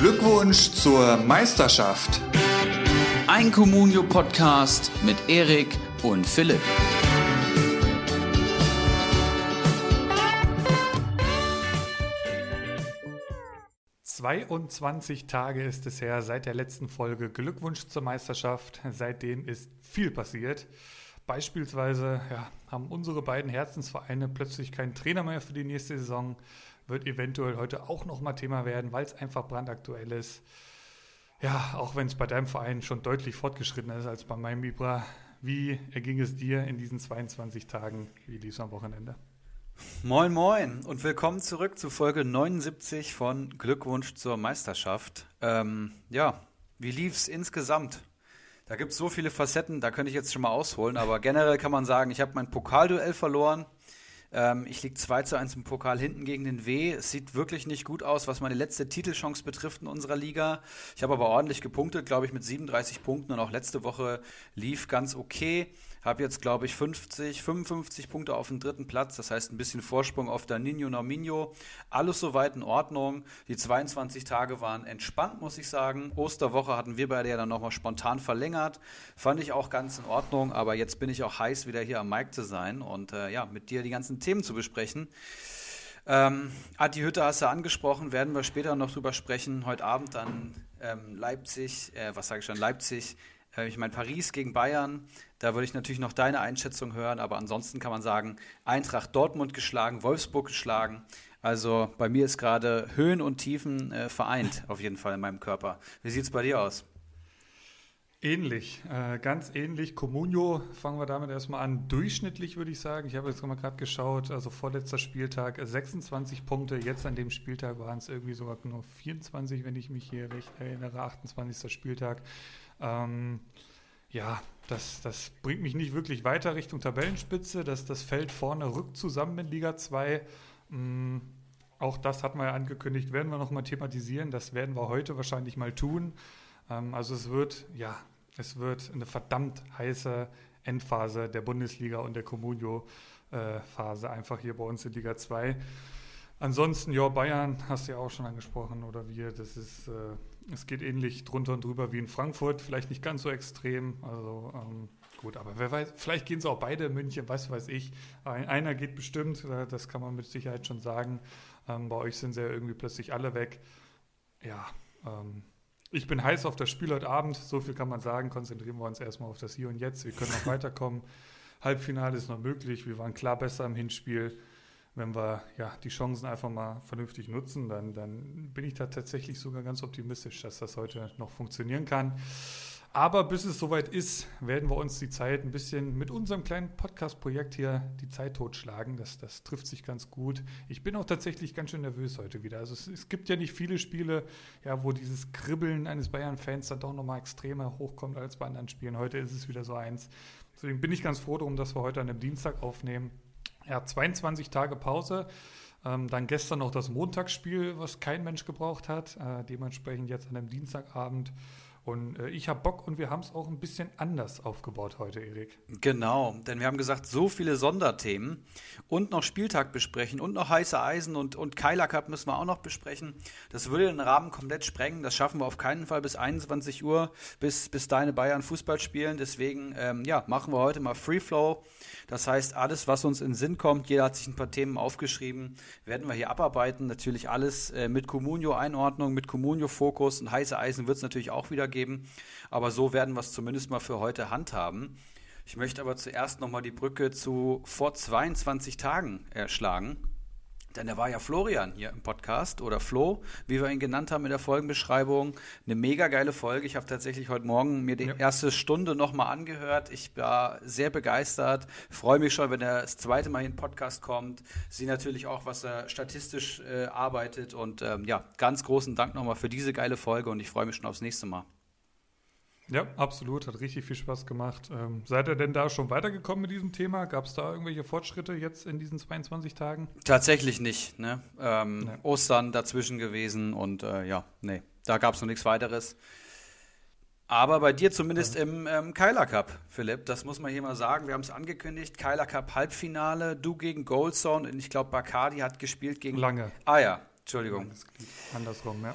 Glückwunsch zur Meisterschaft. Ein Communio-Podcast mit Erik und Philipp. »22 Tage ist es her seit der letzten Folge. Glückwunsch zur Meisterschaft. Seitdem ist viel passiert. Beispielsweise ja, haben unsere beiden Herzensvereine plötzlich keinen Trainer mehr für die nächste Saison. Wird eventuell heute auch nochmal Thema werden, weil es einfach brandaktuell ist. Ja, auch wenn es bei deinem Verein schon deutlich fortgeschritten ist als bei meinem Ibra. Wie erging es dir in diesen 22 Tagen? Wie lief es am Wochenende? Moin, moin und willkommen zurück zu Folge 79 von Glückwunsch zur Meisterschaft. Ähm, ja, wie lief es insgesamt? Da gibt es so viele Facetten, da könnte ich jetzt schon mal ausholen, aber generell kann man sagen, ich habe mein Pokalduell verloren. Ähm, ich liege 2 zu 1 im Pokal hinten gegen den W. Es sieht wirklich nicht gut aus, was meine letzte Titelchance betrifft in unserer Liga. Ich habe aber ordentlich gepunktet, glaube ich, mit 37 Punkten und auch letzte Woche lief ganz okay. Habe jetzt, glaube ich, 50, 55 Punkte auf dem dritten Platz. Das heißt, ein bisschen Vorsprung auf der Nino Nominio. Alles soweit in Ordnung. Die 22 Tage waren entspannt, muss ich sagen. Osterwoche hatten wir bei der dann nochmal spontan verlängert. Fand ich auch ganz in Ordnung. Aber jetzt bin ich auch heiß, wieder hier am Mic zu sein und äh, ja, mit dir die ganzen Themen zu besprechen. Ähm, Adi Hütte hast du angesprochen, werden wir später noch drüber sprechen. Heute Abend dann ähm, Leipzig, äh, was sage ich schon, Leipzig, äh, ich meine Paris gegen Bayern. Da würde ich natürlich noch deine Einschätzung hören, aber ansonsten kann man sagen, Eintracht Dortmund geschlagen, Wolfsburg geschlagen. Also bei mir ist gerade Höhen und Tiefen äh, vereint, auf jeden Fall in meinem Körper. Wie sieht es bei dir aus? Ähnlich, äh, ganz ähnlich. Comunio, fangen wir damit erstmal an. Durchschnittlich würde ich sagen. Ich habe jetzt mal gerade geschaut, also vorletzter Spieltag 26 Punkte. Jetzt an dem Spieltag waren es irgendwie sogar nur 24, wenn ich mich hier recht erinnere. 28. Spieltag. Ähm, ja, das, das bringt mich nicht wirklich weiter Richtung Tabellenspitze. Das, das Feld vorne rückt zusammen in Liga 2. Ähm, auch das hat man ja angekündigt, werden wir nochmal thematisieren. Das werden wir heute wahrscheinlich mal tun. Ähm, also es wird, ja, es wird eine verdammt heiße Endphase der Bundesliga und der Comunio-Phase einfach hier bei uns in Liga 2. Ansonsten, ja, Bayern hast du ja auch schon angesprochen oder wir, das ist, äh, es geht ähnlich drunter und drüber wie in Frankfurt, vielleicht nicht ganz so extrem, also ähm, gut, aber wer weiß, vielleicht gehen sie auch beide in München, was weiß ich. einer geht bestimmt, äh, das kann man mit Sicherheit schon sagen. Ähm, bei euch sind sie ja irgendwie plötzlich alle weg. Ja, ähm, ich bin heiß auf das Spiel heute Abend, so viel kann man sagen. Konzentrieren wir uns erstmal auf das Hier und Jetzt. Wir können noch weiterkommen. Halbfinale ist noch möglich. Wir waren klar besser im Hinspiel wenn wir ja, die Chancen einfach mal vernünftig nutzen, dann, dann bin ich da tatsächlich sogar ganz optimistisch, dass das heute noch funktionieren kann. Aber bis es soweit ist, werden wir uns die Zeit ein bisschen mit unserem kleinen Podcast-Projekt hier die Zeit totschlagen. Das, das trifft sich ganz gut. Ich bin auch tatsächlich ganz schön nervös heute wieder. Also es, es gibt ja nicht viele Spiele, ja, wo dieses Kribbeln eines Bayern-Fans dann doch nochmal extremer hochkommt als bei anderen Spielen. Heute ist es wieder so eins. Deswegen bin ich ganz froh darum, dass wir heute an einem Dienstag aufnehmen ja, 22 Tage Pause. Ähm, dann gestern noch das Montagsspiel, was kein Mensch gebraucht hat. Äh, dementsprechend jetzt an einem Dienstagabend und äh, ich habe Bock und wir haben es auch ein bisschen anders aufgebaut heute, Erik. Genau, denn wir haben gesagt, so viele Sonderthemen und noch Spieltag besprechen und noch heiße Eisen und, und Keiler Cup müssen wir auch noch besprechen. Das würde den Rahmen komplett sprengen. Das schaffen wir auf keinen Fall bis 21 Uhr, bis, bis deine Bayern Fußball spielen. Deswegen, ähm, ja, machen wir heute mal Free Flow. Das heißt, alles, was uns in Sinn kommt, jeder hat sich ein paar Themen aufgeschrieben, werden wir hier abarbeiten. Natürlich alles äh, mit Communio-Einordnung, mit Communio-Fokus und heiße Eisen wird es natürlich auch wieder geben. Aber so werden wir es zumindest mal für heute handhaben. Ich möchte aber zuerst nochmal die Brücke zu vor 22 Tagen erschlagen. Denn da war ja Florian hier im Podcast oder Flo, wie wir ihn genannt haben in der Folgenbeschreibung. Eine mega geile Folge. Ich habe tatsächlich heute Morgen mir die ja. erste Stunde nochmal angehört. Ich war sehr begeistert. Freue mich schon, wenn er das zweite Mal in den Podcast kommt. Sehe natürlich auch, was er statistisch äh, arbeitet. Und ähm, ja, ganz großen Dank nochmal für diese geile Folge und ich freue mich schon aufs nächste Mal. Ja, absolut. Hat richtig viel Spaß gemacht. Ähm, seid ihr denn da schon weitergekommen mit diesem Thema? Gab es da irgendwelche Fortschritte jetzt in diesen 22 Tagen? Tatsächlich nicht. Ne? Ähm, nee. Ostern dazwischen gewesen und äh, ja, nee, da gab es noch nichts weiteres. Aber bei dir zumindest ja. im ähm, Keiler Cup, Philipp, das muss man hier mal sagen. Wir haben es angekündigt. Keiler Cup Halbfinale, du gegen Goldstone und ich glaube, Bacardi hat gespielt gegen. Lange. Ah ja, Entschuldigung. Andersrum, ja.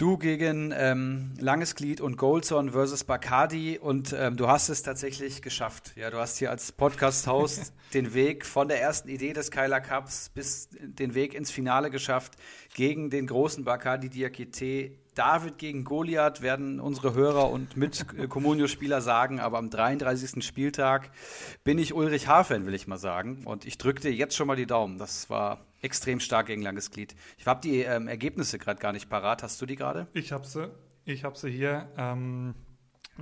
Du gegen ähm, Langes Glied und Goldson versus Bacardi und ähm, du hast es tatsächlich geschafft. Ja, du hast hier als Podcast-Host den Weg von der ersten Idee des Kyler Cups bis den Weg ins Finale geschafft gegen den großen Bacardi Diakite. David gegen Goliath werden unsere Hörer und mit Comunio-Spieler sagen, aber am 33. Spieltag bin ich Ulrich Hafen, will ich mal sagen. Und ich drücke dir jetzt schon mal die Daumen. Das war extrem stark gegen langes Glied. Ich habe die ähm, Ergebnisse gerade gar nicht parat. Hast du die gerade? Ich habe sie. Ich habe sie hier. Ähm,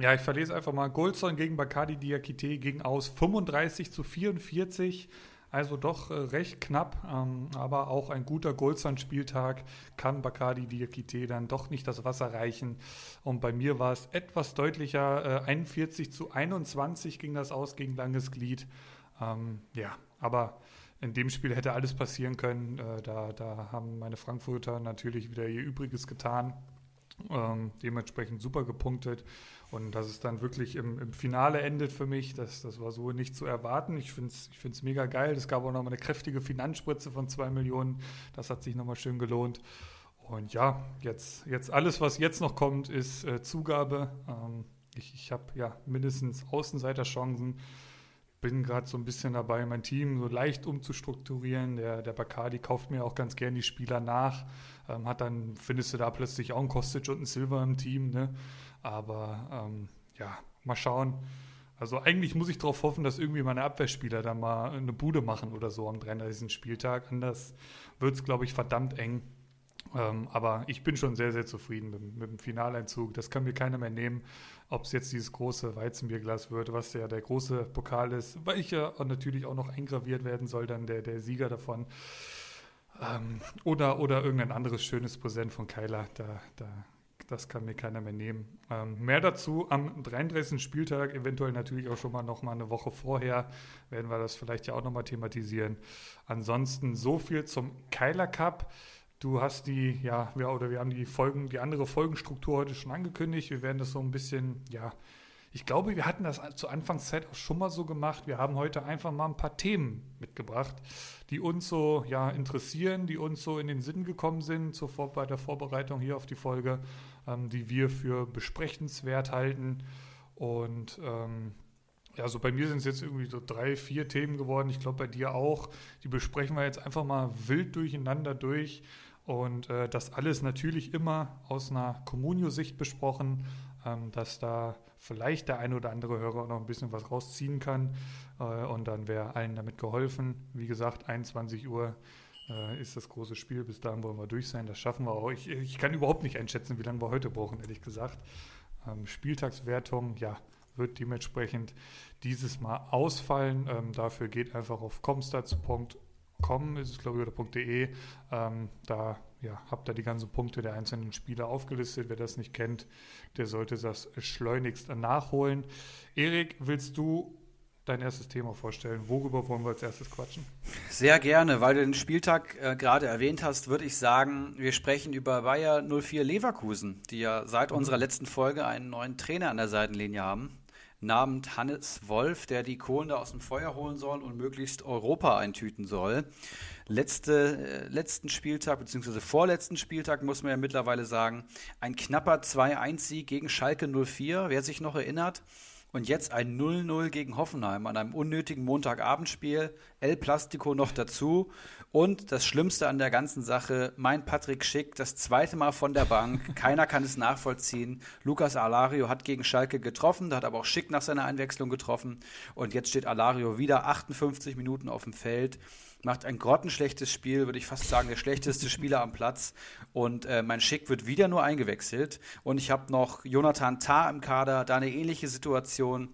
ja, ich verlese einfach mal. Goldson gegen Bacardi Diakite ging aus 35 zu 44. Also doch äh, recht knapp, ähm, aber auch ein guter Goldson-Spieltag kann Bacardi Diakite dann doch nicht das Wasser reichen. Und bei mir war es etwas deutlicher, äh, 41 zu 21 ging das aus gegen Langes Glied. Ähm, ja, aber in dem Spiel hätte alles passieren können. Äh, da, da haben meine Frankfurter natürlich wieder ihr Übriges getan. Ähm, dementsprechend super gepunktet. Und dass es dann wirklich im, im, Finale endet für mich, das, das war so nicht zu erwarten. Ich finde es ich find's mega geil. Es gab auch nochmal eine kräftige Finanzspritze von zwei Millionen. Das hat sich nochmal schön gelohnt. Und ja, jetzt, jetzt alles, was jetzt noch kommt, ist äh, Zugabe. Ähm, ich ich habe ja mindestens Außenseiterchancen bin gerade so ein bisschen dabei, mein Team so leicht umzustrukturieren. Der, der Bacardi kauft mir auch ganz gern die Spieler nach. Ähm, hat dann, findest du da plötzlich auch einen Kostic und einen Silver im Team. Ne? Aber ähm, ja, mal schauen. Also eigentlich muss ich darauf hoffen, dass irgendwie meine Abwehrspieler da mal eine Bude machen oder so am 33. Spieltag. Anders wird es, glaube ich, verdammt eng. Ähm, aber ich bin schon sehr, sehr zufrieden mit, mit, dem Finaleinzug. Das kann mir keiner mehr nehmen, ob es jetzt dieses große Weizenbierglas wird, was ja der große Pokal ist, weil ich ja natürlich auch noch eingraviert werden soll, dann der, der Sieger davon. Ähm, oder, oder irgendein anderes schönes Präsent von Kyla. Da, da, das kann mir keiner mehr nehmen. Ähm, mehr dazu am 33. Spieltag, eventuell natürlich auch schon mal noch mal eine Woche vorher, werden wir das vielleicht ja auch noch mal thematisieren. Ansonsten so viel zum Kyla Cup. Du hast die, ja, wir, oder wir haben die Folgen, die andere Folgenstruktur heute schon angekündigt. Wir werden das so ein bisschen, ja, ich glaube, wir hatten das zur Anfangszeit auch schon mal so gemacht. Wir haben heute einfach mal ein paar Themen mitgebracht, die uns so ja, interessieren, die uns so in den Sinn gekommen sind zur bei der Vorbereitung hier auf die Folge, ähm, die wir für besprechenswert halten. Und ähm, ja, so bei mir sind es jetzt irgendwie so drei, vier Themen geworden. Ich glaube, bei dir auch. Die besprechen wir jetzt einfach mal wild durcheinander durch. Und äh, das alles natürlich immer aus einer Communio-Sicht besprochen, ähm, dass da vielleicht der ein oder andere Hörer noch ein bisschen was rausziehen kann. Äh, und dann wäre allen damit geholfen. Wie gesagt, 21 Uhr äh, ist das große Spiel. Bis dahin wollen wir durch sein. Das schaffen wir auch. Ich, ich kann überhaupt nicht einschätzen, wie lange wir heute brauchen, ehrlich gesagt. Ähm, Spieltagswertung, ja, wird dementsprechend dieses Mal ausfallen. Ähm, dafür geht einfach auf comstats.com Com ist es, glaube ich, oder .de. Ähm, da ja, habt ihr die ganzen Punkte der einzelnen Spieler aufgelistet. Wer das nicht kennt, der sollte das schleunigst nachholen. Erik, willst du dein erstes Thema vorstellen? Worüber wollen wir als erstes quatschen? Sehr gerne, weil du den Spieltag äh, gerade erwähnt hast, würde ich sagen, wir sprechen über Bayer 04 Leverkusen, die ja seit mhm. unserer letzten Folge einen neuen Trainer an der Seitenlinie haben namens Hannes Wolf, der die Kohlen da aus dem Feuer holen soll und möglichst Europa eintüten soll. Letzte, äh, letzten Spieltag, beziehungsweise vorletzten Spieltag, muss man ja mittlerweile sagen, ein knapper 2-1-Sieg gegen Schalke 04, wer sich noch erinnert. Und jetzt ein 0-0 gegen Hoffenheim an einem unnötigen Montagabendspiel. El Plastico noch dazu. Und das Schlimmste an der ganzen Sache, mein Patrick Schick, das zweite Mal von der Bank. Keiner kann es nachvollziehen. Lukas Alario hat gegen Schalke getroffen, da hat aber auch Schick nach seiner Einwechslung getroffen. Und jetzt steht Alario wieder 58 Minuten auf dem Feld macht ein grottenschlechtes Spiel, würde ich fast sagen, der schlechteste Spieler am Platz. Und äh, mein Schick wird wieder nur eingewechselt. Und ich habe noch Jonathan Tah im Kader, da eine ähnliche Situation.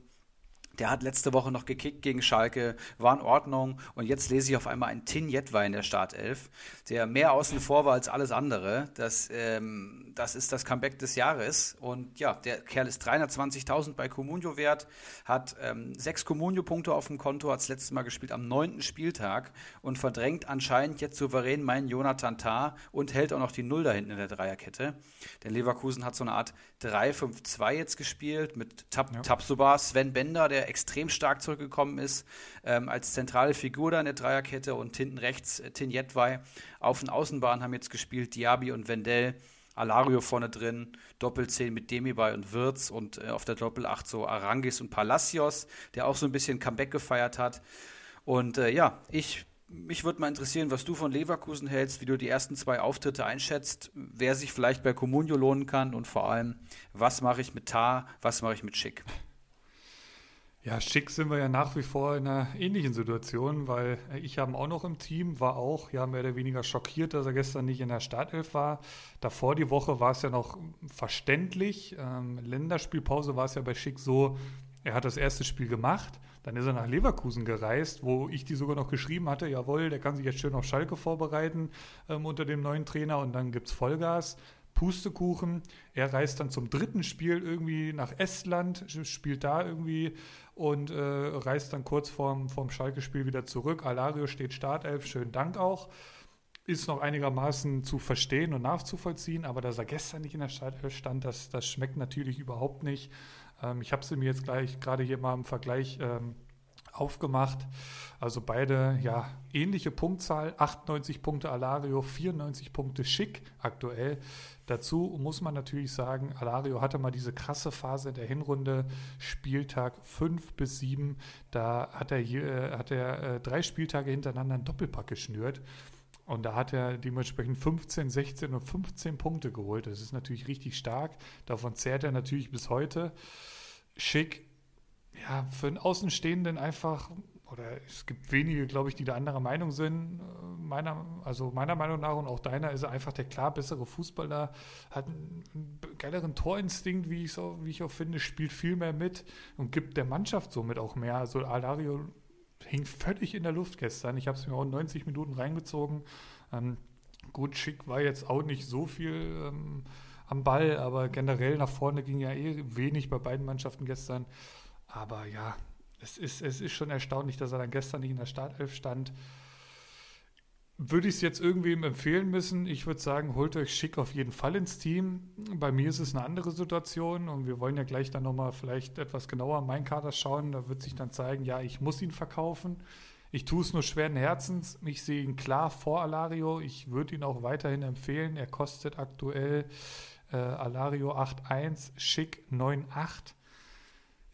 Der hat letzte Woche noch gekickt gegen Schalke, war in Ordnung und jetzt lese ich auf einmal einen Tin Jetwein in der Startelf, der mehr außen vor war als alles andere. Das, ähm, das ist das Comeback des Jahres und ja, der Kerl ist 320.000 bei Comunio wert, hat ähm, sechs Comunio-Punkte auf dem Konto, hat das letzte Mal gespielt am neunten Spieltag und verdrängt anscheinend jetzt souverän meinen Jonathan Tah und hält auch noch die Null da hinten in der Dreierkette. Denn Leverkusen hat so eine Art 3-5-2 jetzt gespielt mit Tab ja. Tabsoba, Sven Bender, der extrem stark zurückgekommen ist, ähm, als zentrale Figur da in der Dreierkette und hinten rechts äh, Tin Jedwai. Auf den Außenbahnen haben jetzt gespielt Diaby und Wendell. Alario vorne drin, Doppelzehn mit Demirbay und Wirtz und äh, auf der Doppelacht so Arangis und Palacios, der auch so ein bisschen Comeback gefeiert hat. Und äh, ja, ich mich würde mal interessieren, was du von Leverkusen hältst, wie du die ersten zwei Auftritte einschätzt, wer sich vielleicht bei Comunio lohnen kann und vor allem, was mache ich mit Tar, was mache ich mit Schick? Ja, Schick sind wir ja nach wie vor in einer ähnlichen Situation, weil ich habe auch noch im Team, war auch ja mehr oder weniger schockiert, dass er gestern nicht in der Startelf war. Davor die Woche war es ja noch verständlich. Ähm, Länderspielpause war es ja bei Schick so, er hat das erste Spiel gemacht, dann ist er nach Leverkusen gereist, wo ich die sogar noch geschrieben hatte, jawohl, der kann sich jetzt schön auf Schalke vorbereiten ähm, unter dem neuen Trainer und dann gibt es Vollgas. Pustekuchen. Er reist dann zum dritten Spiel irgendwie nach Estland, spielt da irgendwie und äh, reist dann kurz vorm, vorm Schalke-Spiel wieder zurück. Alario steht Startelf, schönen Dank auch. Ist noch einigermaßen zu verstehen und nachzuvollziehen, aber dass er gestern nicht in der Startelf stand, das, das schmeckt natürlich überhaupt nicht. Ähm, ich habe sie mir jetzt gleich gerade hier mal im Vergleich ähm, aufgemacht. Also beide, ja, ähnliche Punktzahl, 98 Punkte Alario, 94 Punkte Schick aktuell. Dazu muss man natürlich sagen, Alario hatte mal diese krasse Phase der Hinrunde, Spieltag 5 bis 7. Da hat er, äh, hat er äh, drei Spieltage hintereinander einen Doppelpack geschnürt. Und da hat er dementsprechend 15, 16 und 15 Punkte geholt. Das ist natürlich richtig stark. Davon zehrt er natürlich bis heute. Schick, ja, für einen Außenstehenden einfach, oder es gibt wenige, glaube ich, die da anderer Meinung sind. Meiner, also meiner Meinung nach und auch deiner ist er einfach der klar bessere Fußballer, hat einen geileren Torinstinkt, wie ich, so, wie ich auch finde, spielt viel mehr mit und gibt der Mannschaft somit auch mehr. Also Alario hing völlig in der Luft gestern. Ich habe es mir auch 90 Minuten reingezogen. Ähm, gut, Schick war jetzt auch nicht so viel ähm, am Ball, aber generell nach vorne ging ja eh wenig bei beiden Mannschaften gestern. Aber ja, es ist, es ist schon erstaunlich, dass er dann gestern nicht in der Startelf stand. Würde ich es jetzt irgendwem empfehlen müssen? Ich würde sagen, holt euch Schick auf jeden Fall ins Team. Bei mir ist es eine andere Situation und wir wollen ja gleich dann nochmal vielleicht etwas genauer an meinen Kader schauen. Da wird sich dann zeigen, ja, ich muss ihn verkaufen. Ich tue es nur schweren Herzens. Ich sehe ihn klar vor Alario. Ich würde ihn auch weiterhin empfehlen. Er kostet aktuell äh, Alario 8.1, Schick 9.8.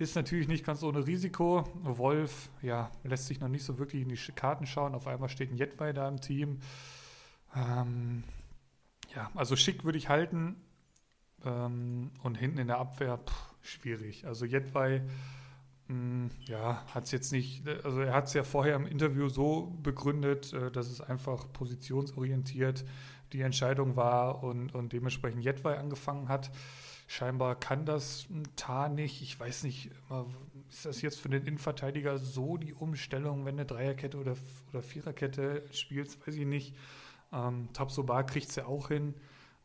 Ist natürlich nicht ganz ohne Risiko. Wolf, ja, lässt sich noch nicht so wirklich in die Karten schauen. Auf einmal steht ein Jetwei da im Team. Ähm, ja, also schick würde ich halten. Ähm, und hinten in der Abwehr, pff, schwierig. Also Jetwei, hm, ja, hat es jetzt nicht, also er hat es ja vorher im Interview so begründet, äh, dass es einfach positionsorientiert die Entscheidung war und, und dementsprechend Jetwei angefangen hat. Scheinbar kann das Tar nicht. Ich weiß nicht, ist das jetzt für den Innenverteidiger so die Umstellung, wenn eine Dreierkette oder, oder Viererkette spielst, weiß ich nicht. Ähm, Tabsoba kriegt es ja auch hin.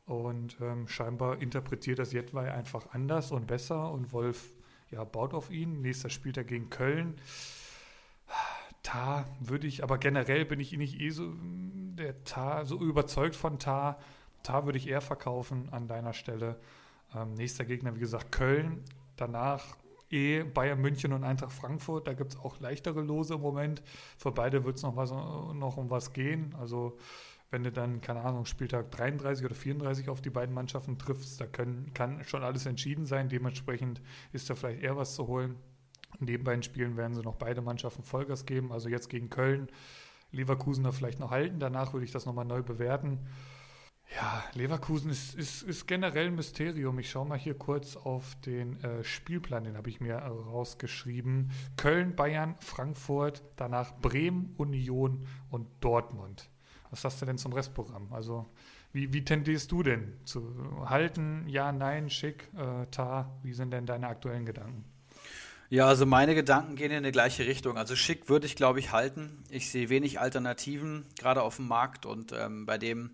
Und ähm, scheinbar interpretiert das Jetwei einfach anders und besser. Und Wolf ja, baut auf ihn. Nächster spielt er gegen Köln. Tar würde ich, aber generell bin ich nicht eh so der Tar, so überzeugt von Tar. Tar würde ich eher verkaufen an deiner Stelle. Ähm, nächster Gegner, wie gesagt, Köln. Danach eh Bayern München und Eintracht Frankfurt. Da gibt es auch leichtere Lose im Moment. Für beide wird es noch, noch um was gehen. Also wenn du dann, keine Ahnung, Spieltag 33 oder 34 auf die beiden Mannschaften triffst, da können, kann schon alles entschieden sein. Dementsprechend ist da vielleicht eher was zu holen. In den beiden Spielen werden sie noch beide Mannschaften Vollgas geben. Also jetzt gegen Köln, Leverkusen da vielleicht noch halten. Danach würde ich das nochmal neu bewerten. Ja, Leverkusen ist, ist, ist generell ein Mysterium. Ich schaue mal hier kurz auf den äh, Spielplan, den habe ich mir äh, rausgeschrieben. Köln, Bayern, Frankfurt, danach Bremen, Union und Dortmund. Was hast du denn zum Restprogramm? Also, wie, wie tendierst du denn zu halten? Ja, nein, schick, äh, tar? Wie sind denn deine aktuellen Gedanken? Ja, also meine Gedanken gehen in die gleiche Richtung. Also schick würde ich, glaube ich, halten. Ich sehe wenig Alternativen, gerade auf dem Markt und ähm, bei dem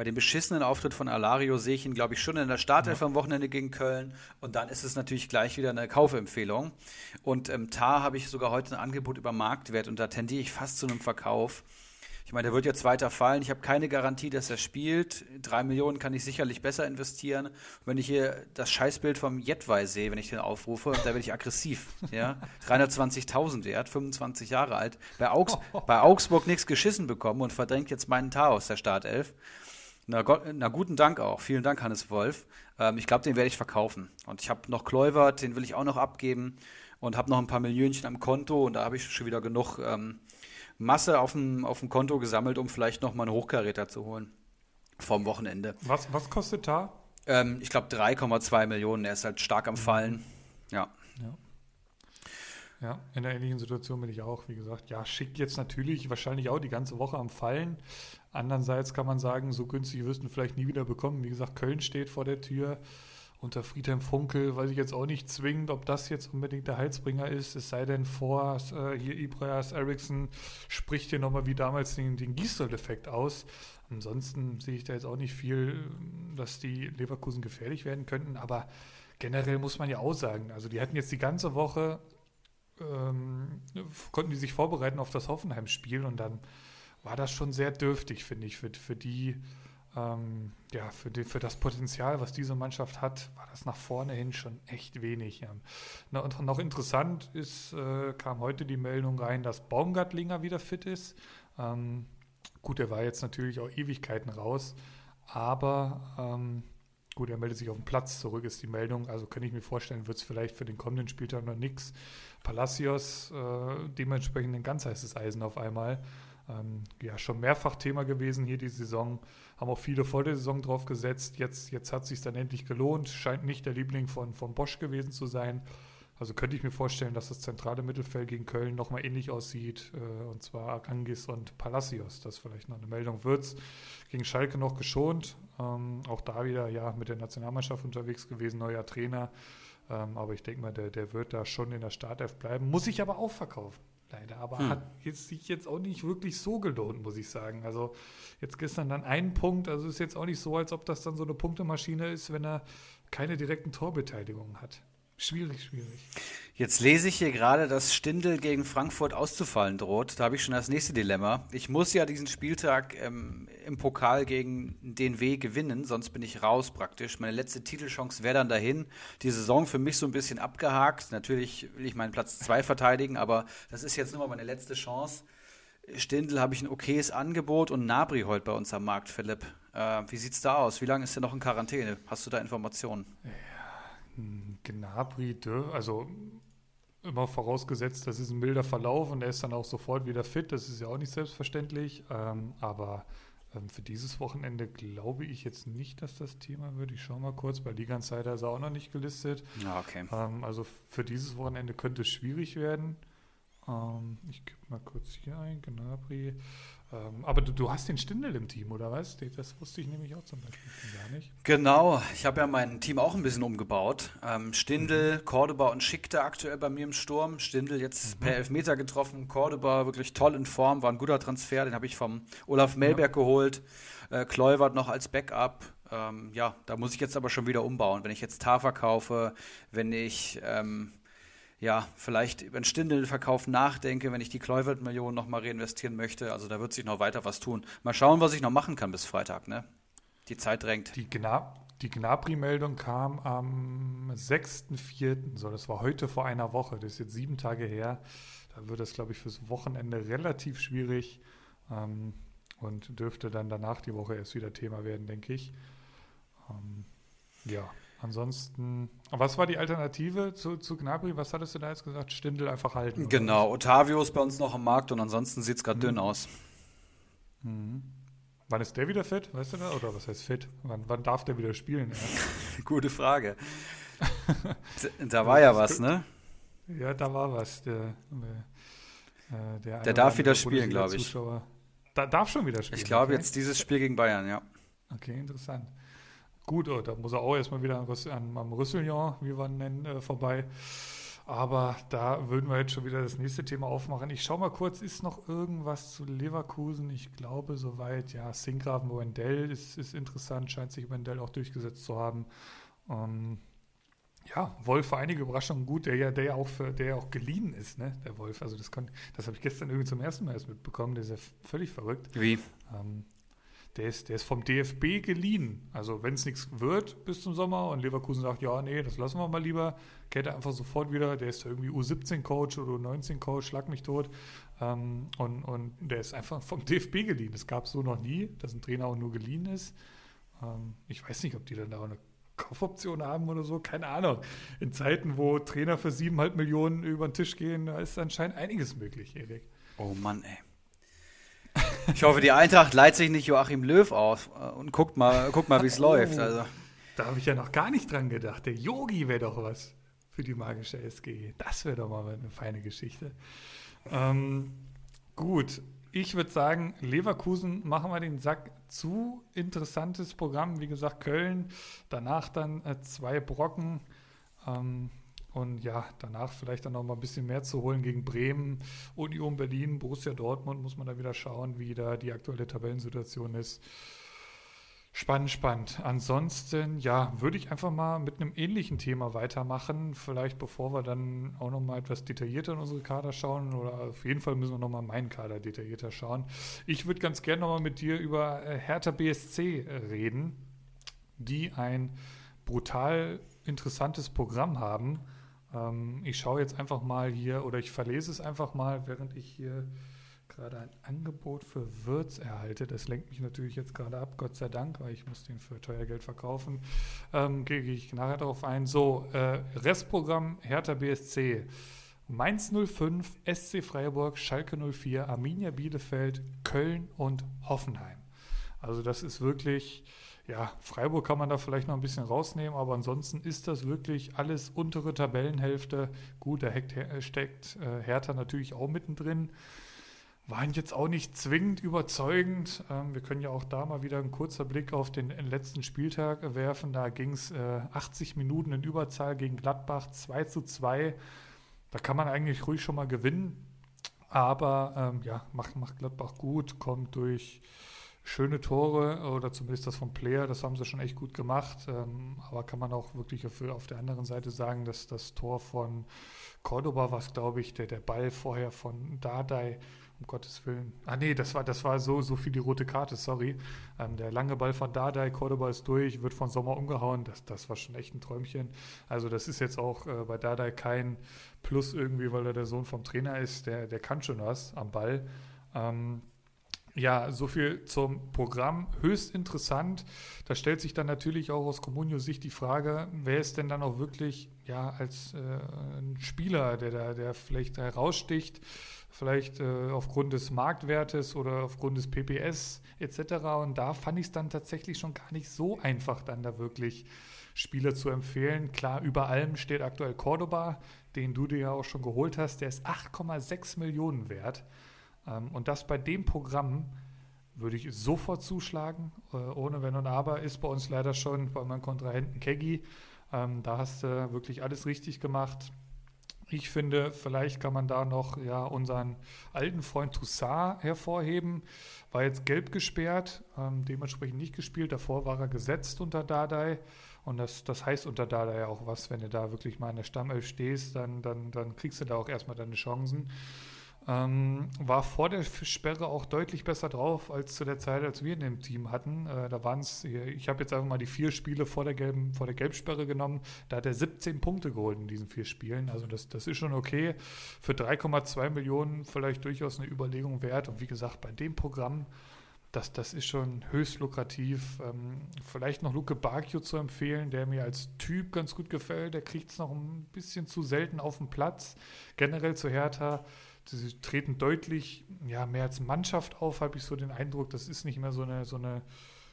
bei dem beschissenen Auftritt von Alario sehe ich ihn, glaube ich, schon in der Startelf ja. am Wochenende gegen Köln. Und dann ist es natürlich gleich wieder eine Kaufempfehlung. Und ähm, Tar habe ich sogar heute ein Angebot über Marktwert und da tendiere ich fast zu einem Verkauf. Ich meine, der wird jetzt weiter fallen. Ich habe keine Garantie, dass er spielt. Drei Millionen kann ich sicherlich besser investieren. Und wenn ich hier das Scheißbild vom Jetwei sehe, wenn ich den aufrufe, da werde ich aggressiv. Ja? 320.000 wert, 25 Jahre alt. Bei, Augs bei Augsburg nichts geschissen bekommen und verdrängt jetzt meinen Tar aus der Startelf. Na, Gott, na, guten Dank auch. Vielen Dank, Hannes Wolf. Ähm, ich glaube, den werde ich verkaufen. Und ich habe noch Kluivert, den will ich auch noch abgeben. Und habe noch ein paar Millionchen am Konto. Und da habe ich schon wieder genug ähm, Masse auf dem, auf dem Konto gesammelt, um vielleicht noch mal einen Hochkaräter zu holen. Vom Wochenende. Was, was kostet da? Ähm, ich glaube 3,2 Millionen. Er ist halt stark am Fallen. Ja. Ja. Ja, in einer ähnlichen Situation bin ich auch. Wie gesagt, ja, schick jetzt natürlich wahrscheinlich auch die ganze Woche am Fallen. Andererseits kann man sagen, so günstig wirst du vielleicht nie wieder bekommen. Wie gesagt, Köln steht vor der Tür. Unter Friedhelm Funkel weiß ich jetzt auch nicht zwingend, ob das jetzt unbedingt der Heilsbringer ist. Es sei denn vor, äh, hier Ibrahim Eriksson spricht hier nochmal wie damals den, den Gießel-Effekt aus. Ansonsten sehe ich da jetzt auch nicht viel, dass die Leverkusen gefährlich werden könnten. Aber generell muss man ja auch sagen, also die hatten jetzt die ganze Woche ähm, konnten die sich vorbereiten auf das Hoffenheim-Spiel und dann war das schon sehr dürftig, finde ich, für, für die, ähm, ja, für, die, für das Potenzial, was diese Mannschaft hat, war das nach vorne hin schon echt wenig. Ja. Na, und noch interessant ist, äh, kam heute die Meldung rein, dass Baumgartlinger wieder fit ist. Ähm, gut, er war jetzt natürlich auch Ewigkeiten raus, aber ähm, Gut, er meldet sich auf den Platz zurück, ist die Meldung. Also kann ich mir vorstellen, wird es vielleicht für den kommenden Spieltag noch nichts. Palacios äh, dementsprechend ein ganz heißes Eisen auf einmal. Ähm, ja, schon mehrfach Thema gewesen hier die Saison. Haben auch viele vor der Saison drauf gesetzt. Jetzt, jetzt hat es sich dann endlich gelohnt. Scheint nicht der Liebling von, von Bosch gewesen zu sein. Also könnte ich mir vorstellen, dass das zentrale Mittelfeld gegen Köln nochmal ähnlich aussieht. Äh, und zwar Arangis und Palacios. Das vielleicht noch eine Meldung wird. Gegen Schalke noch geschont. Ähm, auch da wieder ja mit der Nationalmannschaft unterwegs gewesen, neuer Trainer. Ähm, aber ich denke mal, der, der wird da schon in der Startelf bleiben. Muss ich aber auch verkaufen leider. Aber hm. hat jetzt sich jetzt auch nicht wirklich so gelohnt, muss ich sagen. Also jetzt gestern dann ein Punkt, also ist jetzt auch nicht so, als ob das dann so eine Punktemaschine ist, wenn er keine direkten Torbeteiligungen hat. Schwierig, schwierig. Jetzt lese ich hier gerade, dass Stindl gegen Frankfurt auszufallen droht. Da habe ich schon das nächste Dilemma. Ich muss ja diesen Spieltag ähm, im Pokal gegen den W gewinnen, sonst bin ich raus praktisch. Meine letzte Titelchance wäre dann dahin. Die Saison für mich so ein bisschen abgehakt. Natürlich will ich meinen Platz 2 verteidigen, aber das ist jetzt nur mal meine letzte Chance. Stindl habe ich ein okayes Angebot und Nabri heute bei uns am Markt, Philipp. Äh, wie es da aus? Wie lange ist er noch in Quarantäne? Hast du da Informationen? Ja Gnabry, also immer vorausgesetzt, das ist ein milder Verlauf und er ist dann auch sofort wieder fit. Das ist ja auch nicht selbstverständlich. Ähm, aber ähm, für dieses Wochenende glaube ich jetzt nicht, dass das Thema wird. Ich schaue mal kurz. Bei Liga Insider ist er auch noch nicht gelistet. Ah, okay. Ähm, also für dieses Wochenende könnte es schwierig werden. Ähm, ich gebe mal kurz hier ein. Gnabry. Ähm, aber du, du, hast den Stindel im Team, oder was? Das wusste ich nämlich auch zum Beispiel gar nicht. Genau, ich habe ja mein Team auch ein bisschen umgebaut. Ähm, Stindel, mhm. Cordoba und Schickte aktuell bei mir im Sturm. Stindel jetzt mhm. per Elfmeter getroffen. Cordoba wirklich toll in Form, war ein guter Transfer. Den habe ich vom Olaf Melberg ja. geholt. Äh, Kluivert noch als Backup. Ähm, ja, da muss ich jetzt aber schon wieder umbauen. Wenn ich jetzt Tafel kaufe, wenn ich ähm, ja, vielleicht über den Stindelverkauf nachdenke, wenn ich die Kluivert-Millionen nochmal reinvestieren möchte. Also da wird sich noch weiter was tun. Mal schauen, was ich noch machen kann bis Freitag, ne? Die Zeit drängt. Die, Gna die Gnabry-Meldung kam am 6.4., so das war heute vor einer Woche, das ist jetzt sieben Tage her. Da wird es, glaube ich, fürs Wochenende relativ schwierig ähm, und dürfte dann danach die Woche erst wieder Thema werden, denke ich. Ähm, ja. Ansonsten, was war die Alternative zu, zu Gnabry? Was hattest du da jetzt gesagt? Stindel einfach halten. Genau, Otavio ist bei uns noch am Markt und ansonsten sieht es gerade mhm. dünn aus. Mhm. Wann ist der wieder fit? Weißt du da? Oder was heißt fit? Wann, wann darf der wieder spielen? Ja? Gute Frage. da war ja was, ne? Ja, da war was. Der, der, der, der darf wieder spielen, glaube ich. Da, darf schon wieder spielen. Ich glaube okay. jetzt dieses Spiel gegen Bayern, ja. Okay, interessant. Gut, oh, da muss er auch erstmal wieder an, am Rüsseljahr, wie wir ihn nennen, äh, vorbei. Aber da würden wir jetzt schon wieder das nächste Thema aufmachen. Ich schaue mal kurz, ist noch irgendwas zu Leverkusen? Ich glaube soweit, ja, Sinkgraven Wendell ist, ist interessant, scheint sich Wendell auch durchgesetzt zu haben. Ähm, ja, Wolf für einige Überraschungen gut, der ja, der ja auch für, der ja auch geliehen ist, ne, der Wolf. Also das, das habe ich gestern irgendwie zum ersten Mal erst mitbekommen, der ist ja völlig verrückt. Wie? Ähm, der ist, der ist vom DFB geliehen. Also wenn es nichts wird bis zum Sommer und Leverkusen sagt, ja, nee, das lassen wir mal lieber, geht er einfach sofort wieder. Der ist irgendwie U17-Coach oder U19-Coach, schlag mich tot. Ähm, und, und der ist einfach vom DFB geliehen. Das gab es so noch nie, dass ein Trainer auch nur geliehen ist. Ähm, ich weiß nicht, ob die dann da auch eine Kaufoption haben oder so, keine Ahnung. In Zeiten, wo Trainer für siebeneinhalb Millionen über den Tisch gehen, da ist anscheinend einiges möglich, Erik. Oh Mann, ey. Ich hoffe, die Eintracht leiht sich nicht Joachim Löw auf äh, und guckt mal, guckt mal wie es oh, läuft. Also. Da habe ich ja noch gar nicht dran gedacht. Der Yogi wäre doch was für die magische SG. Das wäre doch mal eine feine Geschichte. Ähm, gut, ich würde sagen, Leverkusen machen wir den Sack zu. Interessantes Programm, wie gesagt, Köln. Danach dann äh, zwei Brocken. Ähm, und ja, danach vielleicht dann noch mal ein bisschen mehr zu holen gegen Bremen, Union Berlin, Borussia Dortmund. Muss man da wieder schauen, wie da die aktuelle Tabellensituation ist. Spannend, spannend. Ansonsten, ja, würde ich einfach mal mit einem ähnlichen Thema weitermachen. Vielleicht bevor wir dann auch noch mal etwas detaillierter in unsere Kader schauen. Oder auf jeden Fall müssen wir noch mal meinen Kader detaillierter schauen. Ich würde ganz gerne noch mal mit dir über äh, Hertha BSC äh, reden, die ein brutal interessantes Programm haben. Ähm, ich schaue jetzt einfach mal hier oder ich verlese es einfach mal, während ich hier gerade ein Angebot für Würz erhalte. Das lenkt mich natürlich jetzt gerade ab, Gott sei Dank, weil ich muss den für teuer Geld verkaufen. Ähm, Gehe ich nachher darauf ein. So, äh, Restprogramm Hertha BSC. Mainz 05, SC Freiburg, Schalke 04, Arminia Bielefeld, Köln und Hoffenheim. Also das ist wirklich, ja, Freiburg kann man da vielleicht noch ein bisschen rausnehmen, aber ansonsten ist das wirklich alles untere Tabellenhälfte. Gut, da steckt äh, Hertha natürlich auch mittendrin waren jetzt auch nicht zwingend überzeugend. Ähm, wir können ja auch da mal wieder einen kurzer Blick auf den letzten Spieltag werfen. Da ging es äh, 80 Minuten in Überzahl gegen Gladbach 2 zu 2. Da kann man eigentlich ruhig schon mal gewinnen. Aber ähm, ja, macht, macht Gladbach gut, kommt durch schöne Tore oder zumindest das vom Player, das haben sie schon echt gut gemacht. Ähm, aber kann man auch wirklich auf, der anderen Seite sagen, dass das Tor von Cordoba, was glaube ich, der, der Ball vorher von Dardai um Gottes Willen. Ah nee, das war, das war so, so viel die rote Karte, sorry. Ähm, der lange Ball von Dardai, Cordoba ist durch, wird von Sommer umgehauen. Das, das war schon echt ein Träumchen. Also das ist jetzt auch äh, bei Dardai kein Plus irgendwie, weil er der Sohn vom Trainer ist. Der, der kann schon was am Ball. Ähm, ja, so viel zum Programm. Höchst interessant. Da stellt sich dann natürlich auch aus Comunio-Sicht die Frage, wer ist denn dann auch wirklich ja, als äh, ein Spieler, der da, der vielleicht heraussticht, vielleicht äh, aufgrund des Marktwertes oder aufgrund des PPS etc. Und da fand ich es dann tatsächlich schon gar nicht so einfach, dann da wirklich Spieler zu empfehlen. Klar, über allem steht aktuell Cordoba, den du dir ja auch schon geholt hast. Der ist 8,6 Millionen wert. Ähm, und das bei dem Programm würde ich sofort zuschlagen. Äh, ohne Wenn und Aber ist bei uns leider schon bei meinem Kontrahenten Keggy. Ähm, da hast du wirklich alles richtig gemacht. Ich finde, vielleicht kann man da noch ja, unseren alten Freund Toussaint hervorheben. War jetzt gelb gesperrt, ähm, dementsprechend nicht gespielt. Davor war er gesetzt unter Dardai. Und das, das heißt unter Dardai auch was, wenn du da wirklich mal in der Stammelf stehst, dann, dann, dann kriegst du da auch erstmal deine Chancen. Ähm, war vor der Sperre auch deutlich besser drauf als zu der Zeit, als wir in dem Team hatten. Äh, da waren es, ich habe jetzt einfach mal die vier Spiele vor der, gelben, vor der Gelbsperre genommen. Da hat er 17 Punkte geholt in diesen vier Spielen. Also das, das ist schon okay. Für 3,2 Millionen vielleicht durchaus eine Überlegung wert. Und wie gesagt, bei dem Programm, das, das ist schon höchst lukrativ. Ähm, vielleicht noch Luke Bacchio zu empfehlen, der mir als Typ ganz gut gefällt. Der kriegt es noch ein bisschen zu selten auf dem Platz. Generell zu Hertha sie treten deutlich ja, mehr als Mannschaft auf, habe ich so den Eindruck. Das ist nicht mehr so eine, so eine,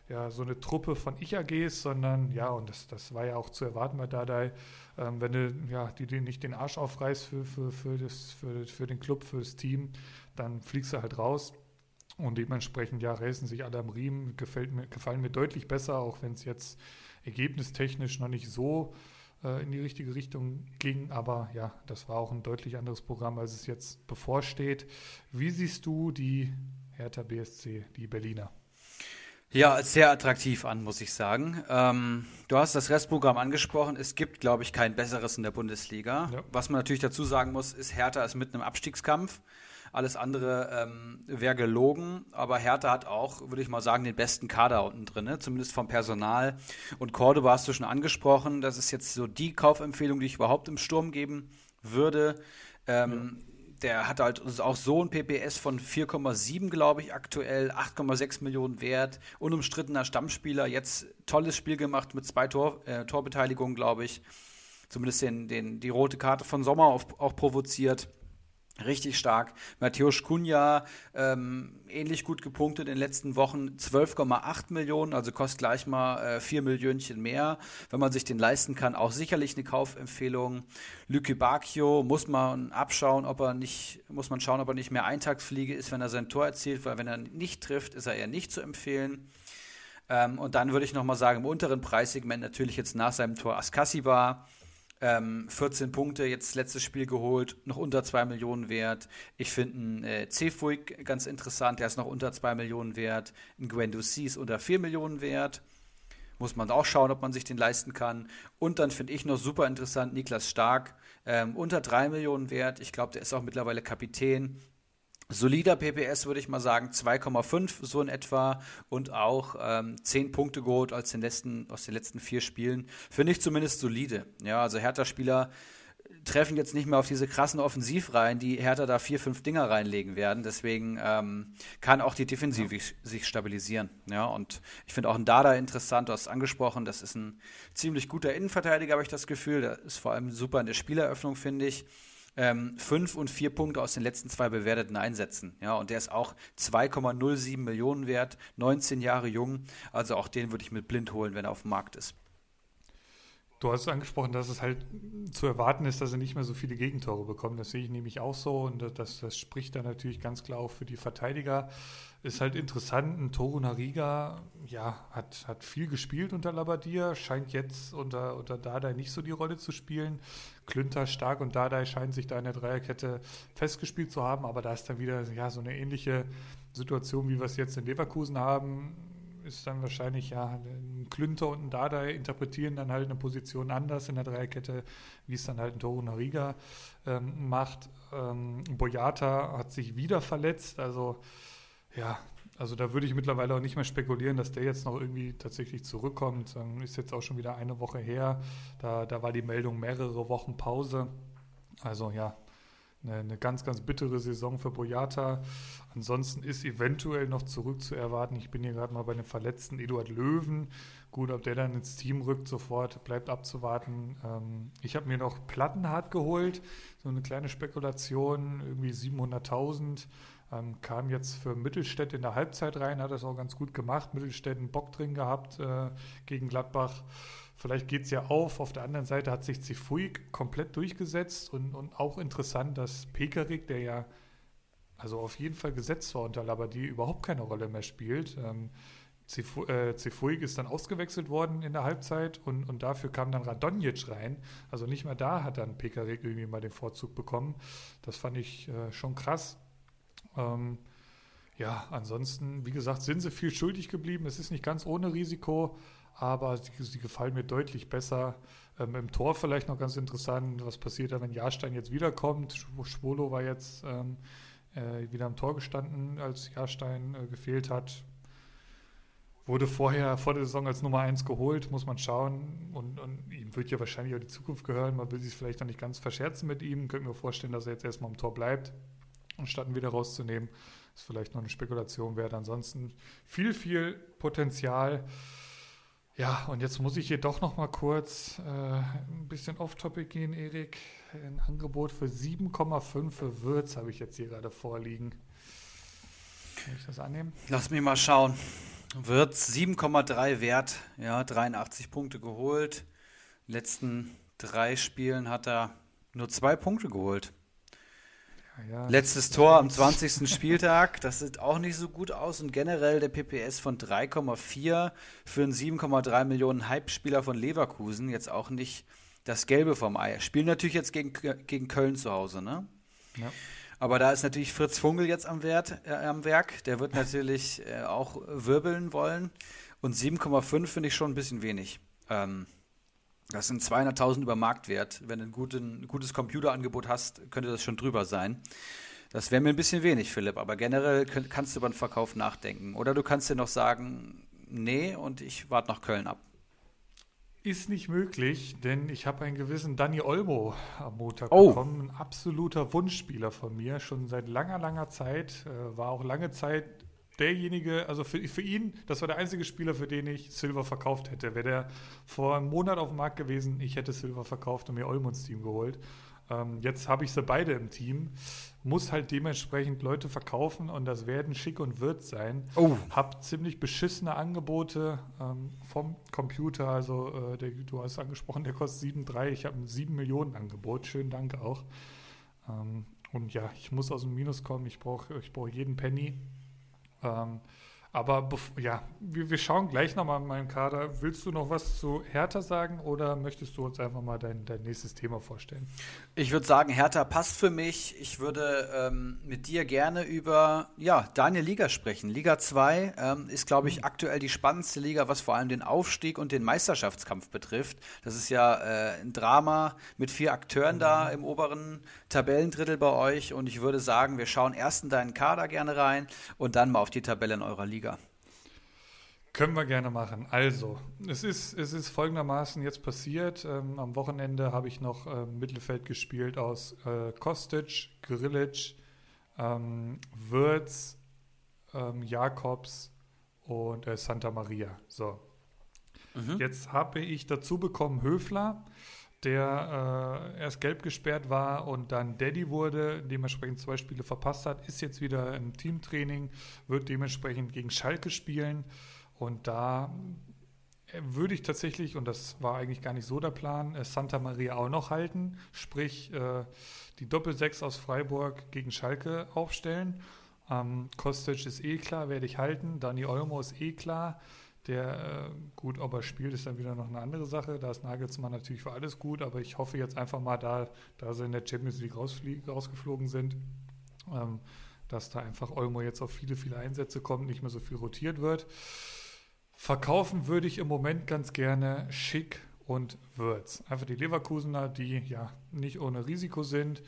ja, so eine Truppe von Ich-AGs, sondern ja, und das, das war ja auch zu erwarten bei Dadai, ähm, wenn du ja, die, die nicht den Arsch aufreißt für, für, für, das, für, für den Club, für das Team, dann fliegst du halt raus. Und dementsprechend, ja, reißen sich alle am Riemen, gefällt mir, gefallen mir deutlich besser, auch wenn es jetzt ergebnistechnisch noch nicht so in die richtige Richtung ging. Aber ja, das war auch ein deutlich anderes Programm, als es jetzt bevorsteht. Wie siehst du die Hertha BSC, die Berliner? Ja, sehr attraktiv an, muss ich sagen. Ähm, du hast das Restprogramm angesprochen. Es gibt, glaube ich, kein besseres in der Bundesliga. Ja. Was man natürlich dazu sagen muss, ist, Hertha ist mitten im Abstiegskampf. Alles andere ähm, wäre gelogen. Aber Hertha hat auch, würde ich mal sagen, den besten Kader unten drin, ne? zumindest vom Personal. Und Cordoba hast du schon angesprochen. Das ist jetzt so die Kaufempfehlung, die ich überhaupt im Sturm geben würde. Ähm, ja. der hat halt auch so ein PPS von 4,7, glaube ich, aktuell, 8,6 Millionen wert, unumstrittener Stammspieler, jetzt tolles Spiel gemacht mit zwei Tor, äh, Torbeteiligungen, glaube ich. Zumindest den, den, die rote Karte von Sommer auf, auch provoziert. Richtig stark. Matthäus Kunja ähm, ähnlich gut gepunktet in den letzten Wochen. 12,8 Millionen, also kostet gleich mal äh, 4 Millionchen mehr. Wenn man sich den leisten kann, auch sicherlich eine Kaufempfehlung. Lücke Bacchio muss man abschauen, ob er nicht, muss man schauen, ob er nicht mehr Eintagsfliege ist, wenn er sein Tor erzielt, weil wenn er nicht trifft, ist er eher nicht zu empfehlen. Ähm, und dann würde ich nochmal sagen, im unteren Preissegment natürlich jetzt nach seinem Tor Askasiba ähm, 14 Punkte, jetzt letztes Spiel geholt, noch unter 2 Millionen wert. Ich finde einen äh, Cefuig ganz interessant, der ist noch unter 2 Millionen wert. Ein Gwendouzi ist unter 4 Millionen wert. Muss man auch schauen, ob man sich den leisten kann. Und dann finde ich noch super interessant Niklas Stark, ähm, unter 3 Millionen wert. Ich glaube, der ist auch mittlerweile Kapitän. Solider PPS würde ich mal sagen, 2,5 so in etwa und auch ähm, 10 Punkte geholt als den letzten, aus den letzten vier Spielen. Finde ich zumindest solide. Ja, also Hertha-Spieler treffen jetzt nicht mehr auf diese krassen Offensivreihen, die Hertha da vier, fünf Dinger reinlegen werden. Deswegen ähm, kann auch die Defensive ja. sich stabilisieren. Ja, und ich finde auch ein Dada interessant, du hast es angesprochen, das ist ein ziemlich guter Innenverteidiger, habe ich das Gefühl. Der ist vor allem super in der Spieleröffnung, finde ich ähm, fünf und vier Punkte aus den letzten zwei bewerteten Einsätzen. Ja, und der ist auch 2,07 Millionen wert, 19 Jahre jung. Also auch den würde ich mit blind holen, wenn er auf dem Markt ist. Du hast angesprochen, dass es halt zu erwarten ist, dass er nicht mehr so viele Gegentore bekommt. Das sehe ich nämlich auch so und das, das spricht dann natürlich ganz klar auch für die Verteidiger. Ist halt interessant, ein Toru Nariga ja, hat, hat viel gespielt unter Labadia, scheint jetzt unter, unter Dardai nicht so die Rolle zu spielen. Klünter stark und Dardai scheinen sich da in der Dreierkette festgespielt zu haben, aber da ist dann wieder ja, so eine ähnliche Situation, wie wir es jetzt in Leverkusen haben ist dann wahrscheinlich, ja, ein Klünter und ein Dada interpretieren dann halt eine Position anders in der Dreierkette, wie es dann halt ein Toru Nariga ähm, macht. Ähm, Boyata hat sich wieder verletzt, also ja, also da würde ich mittlerweile auch nicht mehr spekulieren, dass der jetzt noch irgendwie tatsächlich zurückkommt. Ist jetzt auch schon wieder eine Woche her. Da, da war die Meldung mehrere Wochen Pause. Also ja, eine, eine, ganz, ganz bittere Saison für Boyata. Ansonsten ist eventuell noch zurück zu erwarten. Ich bin hier gerade mal bei dem verletzten Eduard Löwen. Gut, ob der dann ins Team rückt, sofort bleibt abzuwarten. Ähm, ich habe mir noch Plattenhart geholt, so eine kleine Spekulation, irgendwie 700.000. Ähm, kam jetzt für Mittelstädt in der Halbzeit rein, hat das auch ganz gut gemacht. Mittelstädt einen Bock drin gehabt äh, gegen Gladbach. Vielleicht geht es ja auf. Auf der anderen Seite hat sich Zifuig komplett durchgesetzt und, und auch interessant, dass Pekarik, der ja also auf jeden Fall gesetzt war unter Labadie, überhaupt keine Rolle mehr spielt. Ähm, Cefuig äh, ist dann ausgewechselt worden in der Halbzeit und, und dafür kam dann Radonjic rein. Also nicht mehr da hat dann Pekarik irgendwie mal den Vorzug bekommen. Das fand ich äh, schon krass. Ähm, ja, ansonsten, wie gesagt, sind sie viel schuldig geblieben. Es ist nicht ganz ohne Risiko aber sie, sie gefallen mir deutlich besser. Ähm, Im Tor vielleicht noch ganz interessant, was passiert da, wenn Jahrstein jetzt wiederkommt. Schwolo war jetzt ähm, äh, wieder am Tor gestanden, als Jahrstein äh, gefehlt hat. Wurde vorher vor der Saison als Nummer 1 geholt, muss man schauen. Und, und ihm wird ja wahrscheinlich auch die Zukunft gehören. Man will sich vielleicht noch nicht ganz verscherzen mit ihm. Könnte mir vorstellen, dass er jetzt erstmal am Tor bleibt, anstatt ihn wieder rauszunehmen. Ist vielleicht noch eine Spekulation wert. Ansonsten viel, viel Potenzial. Ja, und jetzt muss ich hier doch noch mal kurz äh, ein bisschen off-topic gehen, Erik. Ein Angebot für 7,5 für Würz habe ich jetzt hier gerade vorliegen. Kann ich das annehmen? Lass mich mal schauen. Würz 7,3 wert, ja, 83 Punkte geholt. Letzten drei Spielen hat er nur zwei Punkte geholt. Ja, Letztes Tor am 20. Spieltag, das sieht auch nicht so gut aus und generell der PPS von 3,4 für einen 7,3 Millionen Hype-Spieler von Leverkusen jetzt auch nicht das Gelbe vom Ei. Spielen natürlich jetzt gegen, gegen Köln zu Hause, ne? Ja. Aber da ist natürlich Fritz Funkel jetzt am, Wert, äh, am Werk. Der wird natürlich äh, auch wirbeln wollen. Und 7,5 finde ich schon ein bisschen wenig. Ähm, das sind 200.000 über Marktwert. Wenn du ein, guten, ein gutes Computerangebot hast, könnte das schon drüber sein. Das wäre mir ein bisschen wenig, Philipp, aber generell könnt, kannst du über den Verkauf nachdenken. Oder du kannst dir noch sagen, nee, und ich warte nach Köln ab. Ist nicht möglich, denn ich habe einen gewissen Danny Olmo am Montag Oh. bekommen. Ein absoluter Wunschspieler von mir, schon seit langer, langer Zeit. Äh, war auch lange Zeit derjenige, also für, für ihn, das war der einzige Spieler, für den ich Silver verkauft hätte. Wäre der vor einem Monat auf dem Markt gewesen, ich hätte Silver verkauft und mir Olmo ins Team geholt. Ähm, jetzt habe ich sie beide im Team. Muss halt dementsprechend Leute verkaufen und das werden Schick und Wirt sein. Oh. Hab ziemlich beschissene Angebote ähm, vom Computer. Also, äh, der, du hast angesprochen, der kostet 7,3. Ich habe ein 7 Millionen Angebot. Schönen Dank auch. Ähm, und ja, ich muss aus dem Minus kommen. Ich brauche ich brauch jeden Penny. Ähm, aber ja, wir, wir schauen gleich nochmal in meinen Kader. Willst du noch was zu Hertha sagen oder möchtest du uns einfach mal dein, dein nächstes Thema vorstellen? Ich würde sagen, Hertha passt für mich. Ich würde ähm, mit dir gerne über ja, deine Liga sprechen. Liga 2 ähm, ist, glaube ich, aktuell die spannendste Liga, was vor allem den Aufstieg und den Meisterschaftskampf betrifft. Das ist ja äh, ein Drama mit vier Akteuren da im oberen Tabellendrittel bei euch. Und ich würde sagen, wir schauen erst in deinen Kader gerne rein und dann mal auf die Tabelle in eurer Liga. Können wir gerne machen. Also, es ist, es ist folgendermaßen jetzt passiert. Ähm, am Wochenende habe ich noch ähm, Mittelfeld gespielt aus äh, Kostic, Grilic, ähm, Würz, ähm, Jakobs und äh, Santa Maria. So. Jetzt habe ich dazu bekommen Höfler, der äh, erst gelb gesperrt war und dann Daddy wurde, dementsprechend zwei Spiele verpasst hat, ist jetzt wieder im Teamtraining, wird dementsprechend gegen Schalke spielen. Und da würde ich tatsächlich, und das war eigentlich gar nicht so der Plan, äh, Santa Maria auch noch halten, sprich äh, die Doppel-6 aus Freiburg gegen Schalke aufstellen. Kostic ist eh klar, werde ich halten. Dani Olmo ist eh klar. Der, äh, gut, ob er spielt, ist dann wieder noch eine andere Sache. Da ist Nagelsmann natürlich für alles gut, aber ich hoffe jetzt einfach mal, da, da sie in der Champions League rausgeflogen sind, ähm, dass da einfach Olmo jetzt auf viele, viele Einsätze kommt, nicht mehr so viel rotiert wird. Verkaufen würde ich im Moment ganz gerne Schick und Würz. Einfach die Leverkusener, die ja nicht ohne Risiko sind.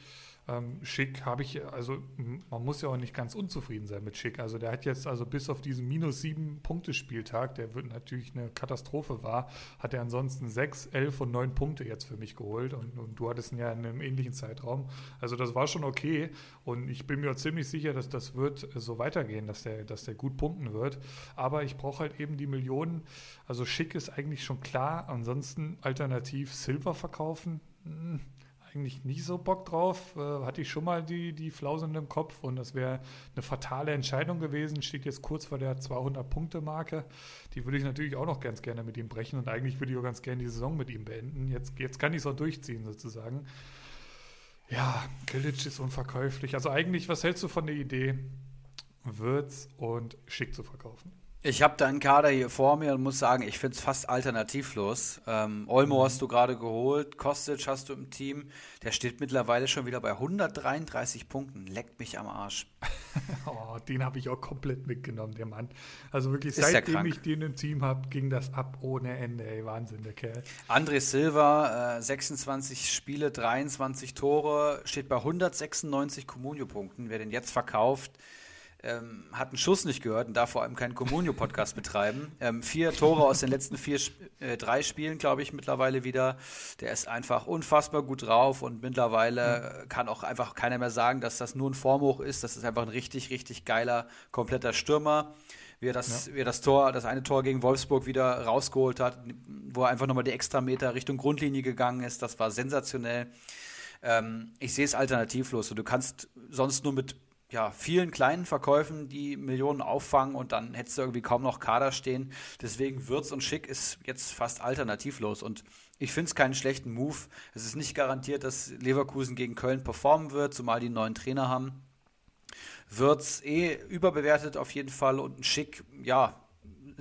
Ähm, Schick habe ich, also man muss ja auch nicht ganz unzufrieden sein mit Schick. Also der hat jetzt, also bis auf diesen minus sieben Punkte Spieltag, der wird natürlich eine Katastrophe war, hat er ansonsten sechs, elf und neun Punkte jetzt für mich geholt und, und du hattest ihn ja in einem ähnlichen Zeitraum. Also das war schon okay und ich bin mir ziemlich sicher, dass das wird so weitergehen, dass der, dass der gut punkten wird. Aber ich brauche halt eben die Millionen. Also Schick ist eigentlich schon klar. Ansonsten alternativ Silver verkaufen. Hm, eigentlich nicht so Bock drauf. Äh, hatte ich schon mal die, die Flausen im Kopf und das wäre eine fatale Entscheidung gewesen. Steht jetzt kurz vor der 200-Punkte-Marke. Die würde ich natürlich auch noch ganz gerne mit ihm brechen und eigentlich würde ich auch ganz gerne die Saison mit ihm beenden. Jetzt, jetzt kann ich es auch durchziehen sozusagen. Ja, Kilic ist unverkäuflich. Also eigentlich, was hältst du von der Idee, Würz und Schick zu verkaufen? Ich habe deinen Kader hier vor mir und muss sagen, ich finde es fast alternativlos. Ähm, Olmo hast du gerade geholt, Kostic hast du im Team. Der steht mittlerweile schon wieder bei 133 Punkten. Leckt mich am Arsch. Oh, den habe ich auch komplett mitgenommen, der Mann. Also wirklich, Ist seitdem ich den im Team habe, ging das ab ohne Ende. Ey, Wahnsinn, der Kerl. André Silva, äh, 26 Spiele, 23 Tore, steht bei 196 Comunio-Punkten. Wer den jetzt verkauft, ähm, hat einen Schuss nicht gehört und darf vor allem keinen Comunio-Podcast betreiben. Ähm, vier Tore aus den letzten vier, äh, drei Spielen, glaube ich, mittlerweile wieder. Der ist einfach unfassbar gut drauf und mittlerweile äh, kann auch einfach keiner mehr sagen, dass das nur ein Formhoch ist. Das ist einfach ein richtig, richtig geiler, kompletter Stürmer. Wie er, das, wie er das Tor, das eine Tor gegen Wolfsburg wieder rausgeholt hat, wo er einfach nochmal die Extrameter Richtung Grundlinie gegangen ist, das war sensationell. Ähm, ich sehe es alternativlos. Und du kannst sonst nur mit ja, vielen kleinen Verkäufen die Millionen auffangen und dann hättest du irgendwie kaum noch Kader stehen. Deswegen Würz und Schick ist jetzt fast alternativlos. Und ich finde es keinen schlechten Move. Es ist nicht garantiert, dass Leverkusen gegen Köln performen wird, zumal die einen neuen Trainer haben. Würz eh überbewertet auf jeden Fall und ein Schick, ja,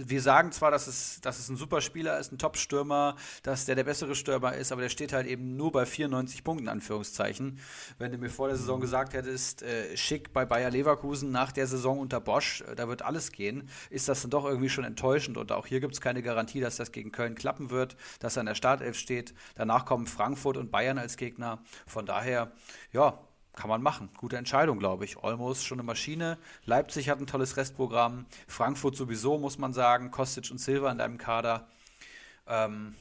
wir sagen zwar, dass es, dass es ein super Spieler ist, ein Top-Stürmer, dass der der bessere Stürmer ist, aber der steht halt eben nur bei 94 Punkten, Anführungszeichen. Wenn du mir vor der Saison gesagt hättest, äh, schick bei Bayer Leverkusen nach der Saison unter Bosch, äh, da wird alles gehen, ist das dann doch irgendwie schon enttäuschend. Und auch hier gibt es keine Garantie, dass das gegen Köln klappen wird, dass er in der Startelf steht. Danach kommen Frankfurt und Bayern als Gegner. Von daher, ja, kann man machen. Gute Entscheidung, glaube ich. Olmo ist schon eine Maschine. Leipzig hat ein tolles Restprogramm. Frankfurt sowieso, muss man sagen. Kostic und Silva in deinem Kader. Ähm,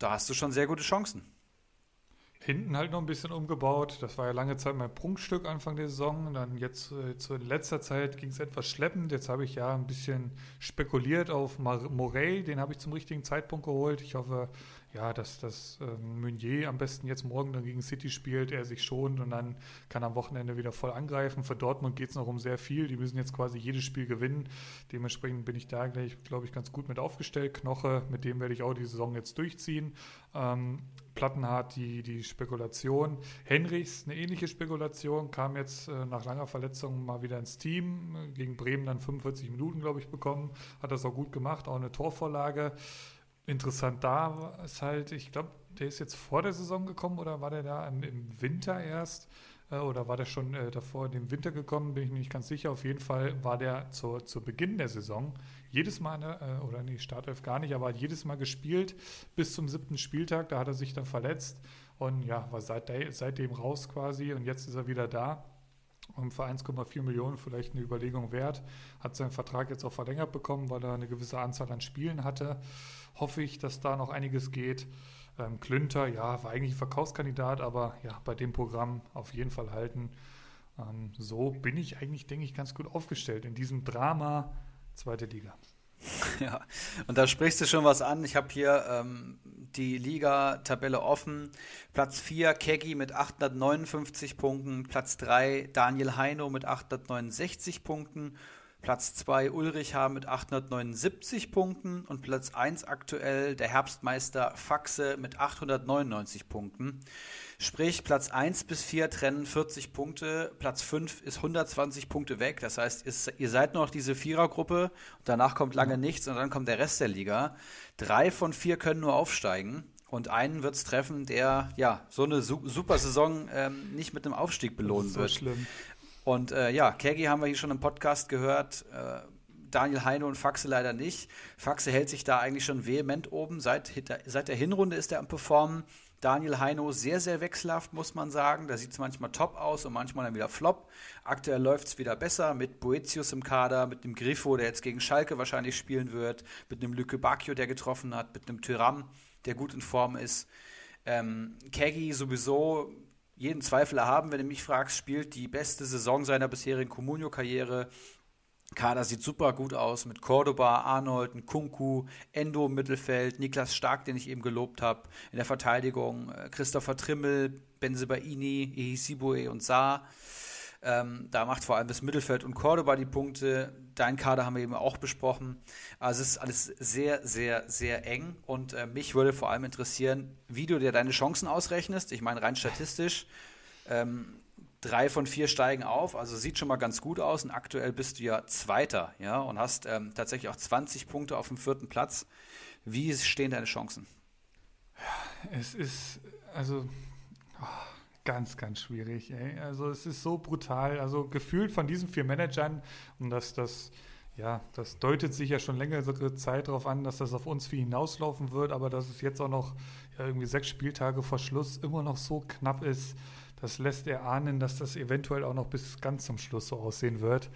da hast du schon sehr gute Chancen. Hinten halt noch ein bisschen umgebaut. Das war ja lange Zeit mein Prunkstück Anfang der Saison. Dann jetzt äh, zu letzter Zeit ging es etwas schleppend. Jetzt habe ich ja ein bisschen spekuliert auf Morey. Den habe ich zum richtigen Zeitpunkt geholt. Ich hoffe, ja, dass, dass ähm, Meunier am besten jetzt morgen dann gegen City spielt, er sich schont und dann kann am Wochenende wieder voll angreifen. Für Dortmund geht es noch um sehr viel. Die müssen jetzt quasi jedes Spiel gewinnen. Dementsprechend bin ich da gleich, glaube ich, ganz gut mit aufgestellt. Knoche, mit dem werde ich auch die Saison jetzt durchziehen. Ähm, Plattenhardt die, die Spekulation. Henrichs, eine ähnliche Spekulation, kam jetzt äh, nach langer Verletzung mal wieder ins Team. Gegen Bremen dann 45 Minuten, glaube ich, bekommen. Hat das auch gut gemacht, auch eine Torvorlage. Interessant da ist halt, ich glaube, der ist jetzt vor der Saison gekommen oder war der da im, Winter erst? Äh, oder war der schon äh, davor in den Winter gekommen? Bin ich nicht ganz sicher. Auf jeden Fall war der zu, zu Beginn der Saison jedes Mal, ne, äh, oder nee, Startelf gar nicht, aber hat jedes Mal gespielt bis zum siebten Spieltag. Da hat er sich dann verletzt und ja, war seit, seitdem raus quasi und jetzt ist er wieder da und für 1,4 Millionen vielleicht eine Überlegung wert. Hat seinen Vertrag jetzt auch verlängert bekommen, weil er eine gewisse Anzahl an Spielen hatte. Hoffe ich, dass da noch einiges geht. Ähm, Klünter, ja, war eigentlich Verkaufskandidat, aber ja, bei dem Programm auf jeden Fall halten. Ähm, so bin ich eigentlich, denke ich, ganz gut aufgestellt in diesem Drama zweite Liga. Ja, und da sprichst du schon was an. Ich habe hier ähm, die Liga-Tabelle offen. Platz 4 Keggy mit 859 Punkten, Platz 3 Daniel Heino mit 869 Punkten, Platz 2 Ulrich H. mit 879 Punkten und Platz 1 aktuell der Herbstmeister Faxe mit 899 Punkten. Sprich, Platz 1 bis 4 trennen 40 Punkte, Platz 5 ist 120 Punkte weg. Das heißt, ihr seid noch diese Vierergruppe, danach kommt lange nichts und dann kommt der Rest der Liga. Drei von vier können nur aufsteigen. Und einen wird es treffen, der ja so eine su super Saison ähm, nicht mit einem Aufstieg belohnen so wird. Schlimm. Und äh, ja, Kegi haben wir hier schon im Podcast gehört. Äh, Daniel Heine und Faxe leider nicht. Faxe hält sich da eigentlich schon vehement oben. Seit, seit der Hinrunde ist er am Performen. Daniel Heino sehr, sehr wechselhaft, muss man sagen. Da sieht es manchmal top aus und manchmal dann wieder flop. Aktuell läuft es wieder besser mit Boetius im Kader, mit dem Grifo, der jetzt gegen Schalke wahrscheinlich spielen wird, mit einem Lücke Bacchio, der getroffen hat, mit einem Tyram, der gut in Form ist. Ähm, Kegi sowieso jeden Zweifel erhaben, wenn du mich fragst, spielt die beste Saison seiner bisherigen Comunio-Karriere. Kader sieht super gut aus mit Cordoba, Arnold, Kunku, Endo im Mittelfeld, Niklas Stark, den ich eben gelobt habe, in der Verteidigung äh, Christopher Trimmel, Benzebaini, Ehisibue und Saar. Ähm, da macht vor allem das Mittelfeld und Cordoba die Punkte. Dein Kader haben wir eben auch besprochen. Also es ist alles sehr, sehr, sehr eng. Und äh, mich würde vor allem interessieren, wie du dir deine Chancen ausrechnest. Ich meine, rein statistisch. Ähm, drei von vier steigen auf, also sieht schon mal ganz gut aus. Und aktuell bist du ja Zweiter, ja, und hast ähm, tatsächlich auch 20 Punkte auf dem vierten Platz. Wie stehen deine Chancen? Es ist, also. Oh ganz, ganz schwierig. Ey. Also es ist so brutal. Also gefühlt von diesen vier Managern, und das, das, ja, das deutet sich ja schon längere Zeit darauf an, dass das auf uns viel hinauslaufen wird, aber dass es jetzt auch noch ja, irgendwie sechs Spieltage vor Schluss immer noch so knapp ist, das lässt erahnen, dass das eventuell auch noch bis ganz zum Schluss so aussehen wird.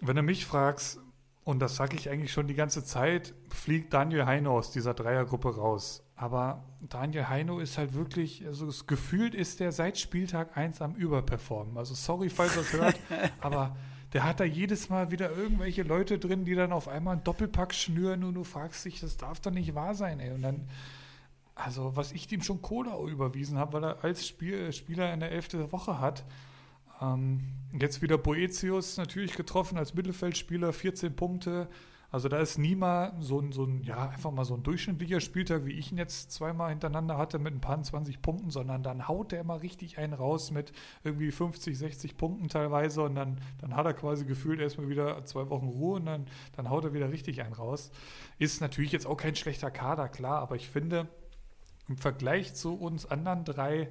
Wenn du mich fragst, und das sage ich eigentlich schon die ganze Zeit, fliegt Daniel Heine aus dieser Dreiergruppe raus. Aber Daniel Heino ist halt wirklich, also gefühlt ist der seit Spieltag 1 am Überperformen. Also sorry, falls ihr das hört, aber der hat da jedes Mal wieder irgendwelche Leute drin, die dann auf einmal einen Doppelpack schnüren und du fragst dich, das darf doch nicht wahr sein, ey. Und dann, also was ich ihm schon Cola überwiesen habe, weil er als Spiel, Spieler in der elfte Woche hat. Ähm, jetzt wieder Boetius natürlich getroffen als Mittelfeldspieler, 14 Punkte. Also da ist nie mal so ein, so ein, ja, einfach mal so ein durchschnittlicher Spieltag, wie ich ihn jetzt zweimal hintereinander hatte mit ein paar 20 Punkten, sondern dann haut der immer richtig einen raus mit irgendwie 50, 60 Punkten teilweise und dann, dann hat er quasi gefühlt erstmal wieder zwei Wochen Ruhe und dann, dann haut er wieder richtig einen raus. Ist natürlich jetzt auch kein schlechter Kader, klar, aber ich finde, im Vergleich zu uns anderen drei,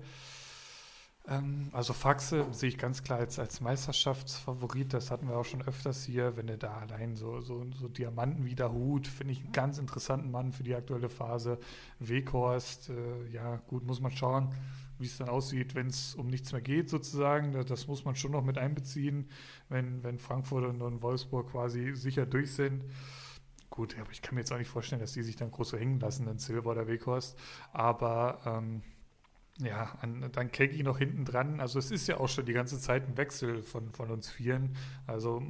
ähm, also Faxe sehe ich ganz klar als, als Meisterschaftsfavorit. Das hatten wir auch schon öfters hier. Wenn er da allein so, so, so Diamanten wie der Hut, finde ich einen ganz interessanten Mann für die aktuelle Phase. Weghorst, äh, ja gut, muss man schauen, wie es dann aussieht, wenn es um nichts mehr geht sozusagen. Das, muss man schon noch mit einbeziehen, wenn, wenn Frankfurt und Wolfsburg quasi sicher durch sind. Gut, aber ich kann mir jetzt auch nicht vorstellen, dass die sich dann groß so hängen lassen, dann Silver oder Weghorst. Aber ähm, ja, an, dann Keggy noch hinten dran. Also es ist ja auch schon die ganze Zeit ein Wechsel von, von uns Vieren. Also